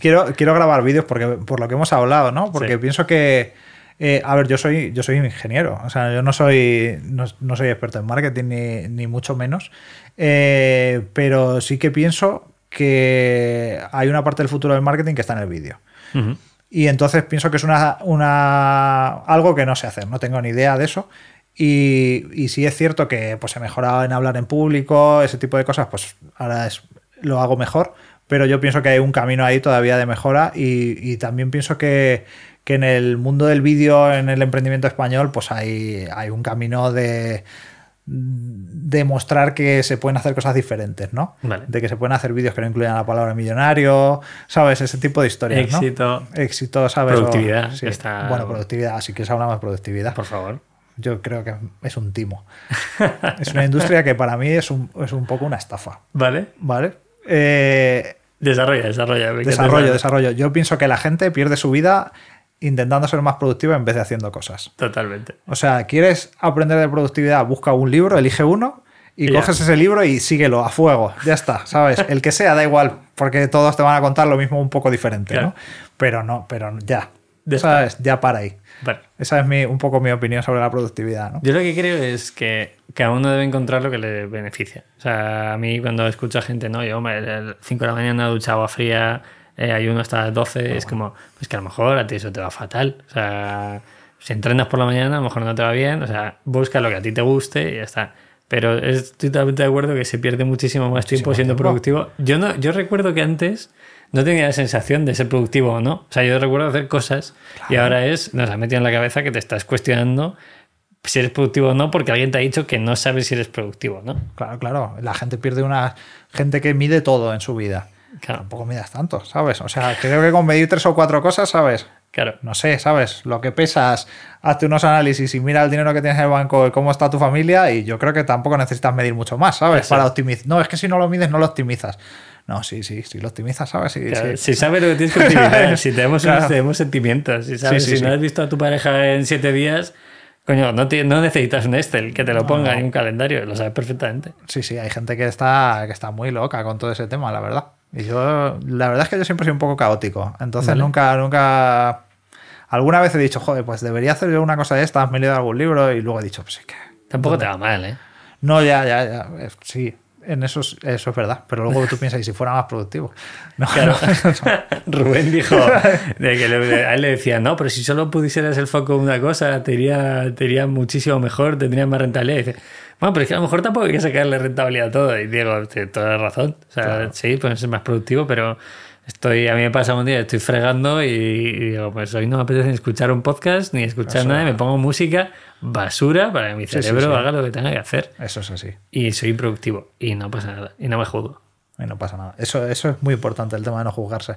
Speaker 1: Quiero, quiero grabar vídeos porque por lo que hemos hablado, ¿no? Porque
Speaker 2: Sí.
Speaker 1: pienso que. eh, a ver, yo soy, yo soy ingeniero, o sea, yo no soy, no, no soy experto en marketing ni, ni mucho menos, eh, pero sí que pienso que hay una parte del futuro del marketing que está en el vídeo. Y entonces pienso que es una, una algo que no sé hacer, no tengo ni idea de eso. Y, y sí es cierto que pues, he mejorado en hablar en público, ese tipo de cosas, pues ahora es, lo hago mejor, pero yo pienso que hay un camino ahí todavía de mejora y, y también pienso que, que en el mundo del vídeo, en el emprendimiento español, pues hay, hay un camino de demostrar que se pueden hacer cosas diferentes, ¿no?
Speaker 2: Vale.
Speaker 1: De que se pueden hacer vídeos que no incluyan la palabra millonario, ¿sabes? Ese tipo de historias, ¿no?
Speaker 2: Éxito.
Speaker 1: éxito, ¿sabes?
Speaker 2: Productividad,
Speaker 1: O-
Speaker 2: está-
Speaker 1: Bueno, productividad, así que si hablamos de productividad.
Speaker 2: Por favor.
Speaker 1: Yo creo que es un timo. es una industria que para mí es un, es un poco una estafa,
Speaker 2: Vale.
Speaker 1: ¿vale? Eh,
Speaker 2: Desarrolla, desarrolla.
Speaker 1: desarrollo,
Speaker 2: esa-
Speaker 1: desarrollo. Yo pienso que la gente pierde su vida intentando ser más productiva en vez de haciendo cosas.
Speaker 2: Totalmente.
Speaker 1: O sea, ¿quieres aprender de productividad? Busca un libro, elige uno y coges ese libro y síguelo a fuego. Ya está, ¿sabes? El que sea, da igual, porque todos te van a contar lo mismo un poco diferente,
Speaker 2: Claro.
Speaker 1: ¿no? Pero no, pero ya.
Speaker 2: Ya
Speaker 1: ¿Sabes? Ya para ahí.
Speaker 2: Vale.
Speaker 1: Esa es mi, un poco mi opinión sobre la productividad, ¿no?
Speaker 2: Yo lo que creo es que cada uno debe encontrar lo que le beneficia. O sea, a mí cuando escucho a gente, no, yo me, el 5 de la mañana ducha agua fría, eh, ayuno hasta las 12, es como, pues que a lo mejor a ti eso te va fatal. O sea, si entrenas por la mañana, a lo mejor no te va bien. O sea, busca lo que a ti te guste y ya está. Pero estoy totalmente de acuerdo que se pierde muchísimo más tiempo siendo
Speaker 1: tiempo.
Speaker 2: productivo. Yo, no, yo recuerdo que antes no tenía la sensación de ser productivo o no. O sea, yo recuerdo hacer cosas y ahora es, nos ha metido en la cabeza que te estás cuestionando si eres productivo o no porque alguien te ha dicho que no sabes si eres productivo, ¿no?
Speaker 1: Claro, claro. La gente pierde una gente que mide todo en su vida.
Speaker 2: Claro,
Speaker 1: Tampoco midas tanto, ¿sabes? O sea, creo que con medir tres o cuatro cosas, ¿sabes?
Speaker 2: claro.
Speaker 1: No sé, ¿sabes? Lo que pesas, hazte unos análisis y mira el dinero que tienes en el banco y cómo está tu familia y yo creo que tampoco necesitas medir mucho más, ¿sabes? Para optimizar. No, es que si no lo mides no lo optimizas. No, sí, sí, sí lo optimizas, ¿sabes? Sí,
Speaker 2: Claro,
Speaker 1: sí.
Speaker 2: Si sabes lo que tienes que optimizar, si tenemos,
Speaker 1: Claro.
Speaker 2: tenemos sentimientos, si, sabes, si no has visto a tu pareja en siete días, coño, no, te- no necesitas un Excel que te lo ponga
Speaker 1: no.
Speaker 2: ni un calendario, lo sabes perfectamente.
Speaker 1: Sí, sí, hay gente que está, que está muy loca con todo ese tema, la verdad. Y yo, la verdad es que yo siempre soy un poco caótico. Entonces
Speaker 2: Vale.
Speaker 1: nunca, nunca. Alguna vez he dicho, joder, pues debería hacer yo una cosa de estas, me he leído algún libro y luego he dicho, pues es que.
Speaker 2: Tampoco te va mal, ¿eh?
Speaker 1: No, ya, ya, ya. Sí, en eso, es- eso es verdad. Pero luego tú piensas, ¿y si fuera más productivo? No,
Speaker 2: Claro.
Speaker 1: no.
Speaker 2: Rubén dijo de que le- a él le decía, no, pero si solo pusieras el foco en una cosa, te iría, te iría muchísimo mejor, tendrías más rentabilidad. Y dice, bueno, pero es que a lo mejor tampoco hay que sacarle rentabilidad a todo. Y tienes toda la razón. O sea,
Speaker 1: Claro.
Speaker 2: sí, puedes ser más productivo, pero estoy, a mí me pasa un día, estoy fregando y, y digo, pues hoy no me apetece ni escuchar un podcast, ni escuchar nada, y me pongo música basura para que mi
Speaker 1: Sí, sí,
Speaker 2: cerebro
Speaker 1: sí.
Speaker 2: haga lo que tenga que hacer.
Speaker 1: Eso es así.
Speaker 2: Y soy productivo. Y no pasa nada. Y no me juzgo.
Speaker 1: Y no pasa nada. Eso, eso es muy importante, el tema de no juzgarse.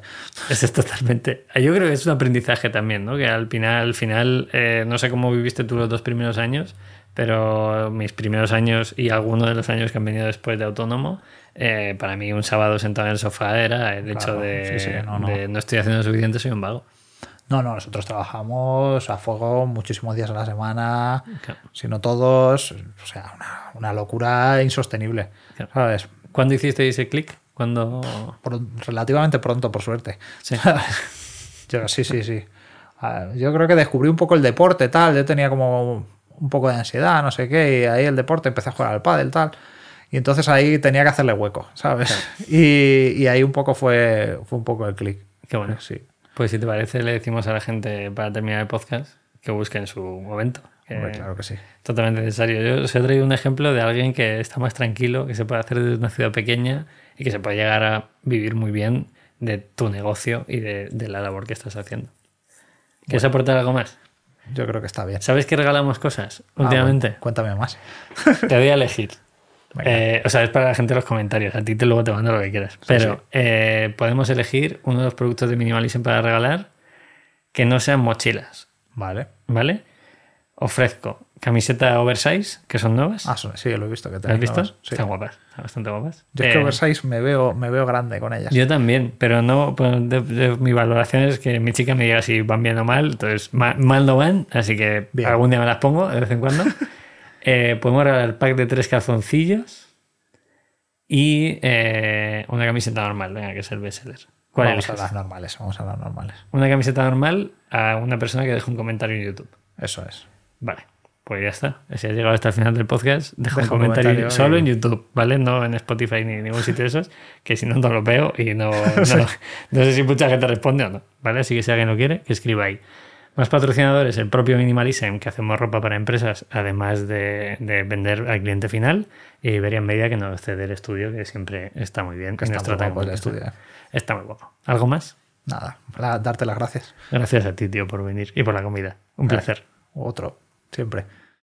Speaker 2: Eso es totalmente. Yo creo que es un aprendizaje también, ¿no? Que al final, al final eh, no sé cómo viviste tú los dos primeros años, pero mis primeros años y algunos de los años que han venido después de autónomo, eh, para mí un sábado sentado en el sofá era el hecho
Speaker 1: Claro,
Speaker 2: de,
Speaker 1: sí, sí, no, no.
Speaker 2: de no estoy haciendo suficiente, soy un vago.
Speaker 1: No, no, nosotros trabajamos a fuego muchísimos días a la semana,
Speaker 2: Claro.
Speaker 1: si no todos, o sea, una, una locura insostenible,
Speaker 2: Claro.
Speaker 1: ¿sabes?
Speaker 2: ¿Cuándo hiciste ese clic? Cuando...
Speaker 1: Relativamente pronto, por suerte.
Speaker 2: Sí.
Speaker 1: Yo, sí, sí, sí. Ah, Yo creo que descubrí un poco el deporte, tal. Yo tenía como un poco de ansiedad, no sé qué, y ahí el deporte empecé a jugar al pádel, tal. Y entonces ahí tenía que hacerle hueco, ¿sabes? Y, y ahí un poco fue, fue un poco el clic.
Speaker 2: Qué bueno.
Speaker 1: Sí.
Speaker 2: Pues si te parece, le decimos a la gente para terminar el podcast que busquen su momento. que
Speaker 1: Hombre, claro que sí.
Speaker 2: Totalmente necesario. Yo os he traído un ejemplo de alguien que está más tranquilo, que se puede hacer desde una ciudad pequeña y que se puede llegar a vivir muy bien de tu negocio y de, de la labor que estás haciendo. ¿Quieres aportar algo más?
Speaker 1: Yo creo que está bien.
Speaker 2: ¿Sabes que regalamos cosas
Speaker 1: Ah,
Speaker 2: últimamente?
Speaker 1: bueno, cuéntame más.
Speaker 2: Te doy a elegir. Eh, o sea, es para la gente en los comentarios. A ti te luego te mando lo que quieras. Pero
Speaker 1: sí.
Speaker 2: eh, podemos elegir uno de los productos de Minimalism para regalar que no sean mochilas.
Speaker 1: Vale.
Speaker 2: ¿Vale? Ofrezco camiseta oversize, que son nuevas.
Speaker 1: Ah, sí, lo he visto. Que
Speaker 2: ¿Las has visto?
Speaker 1: Sí.
Speaker 2: Están guapas. Bastante guapas.
Speaker 1: Yo es que
Speaker 2: Eh,
Speaker 1: oversize me veo, me veo grande con ellas.
Speaker 2: yo también, pero no. pues, de- de- mi valoración es que mi chica me diga si van bien o mal. Entonces, ma- mal no van, así que
Speaker 1: Bien.
Speaker 2: algún día me las pongo de vez en cuando. Eh, podemos regalar el pack de tres calzoncillos y eh, una camiseta normal, venga, que es el bestseller. ¿Cuál
Speaker 1: vamos a
Speaker 2: eliges?
Speaker 1: las normales, vamos a las normales.
Speaker 2: Una camiseta normal a una persona que deje un comentario en YouTube.
Speaker 1: Eso es.
Speaker 2: Vale, pues ya está. Si has llegado hasta el final del podcast, deja un
Speaker 1: Deja un
Speaker 2: comentario,
Speaker 1: comentario
Speaker 2: solo
Speaker 1: y-
Speaker 2: en YouTube, ¿vale? No en Spotify ni en ningún sitio de esos, que si no, no lo veo y no, no, no sé si mucha gente responde o no, ¿vale? Así que si alguien lo quiere, que escriba ahí. Más patrocinadores, el propio Minimalism, que hacemos ropa para empresas, además de, de vender al cliente final, y Iberian Media, que nos cede el estudio, que siempre está muy bien.
Speaker 1: Que está
Speaker 2: nos
Speaker 1: muy guapo el estudio. eh.
Speaker 2: Está muy guapo. ¿Algo más?
Speaker 1: Nada, para darte las gracias.
Speaker 2: Gracias a ti, tío, por venir y por la comida. Un placer.
Speaker 1: Otro, siempre.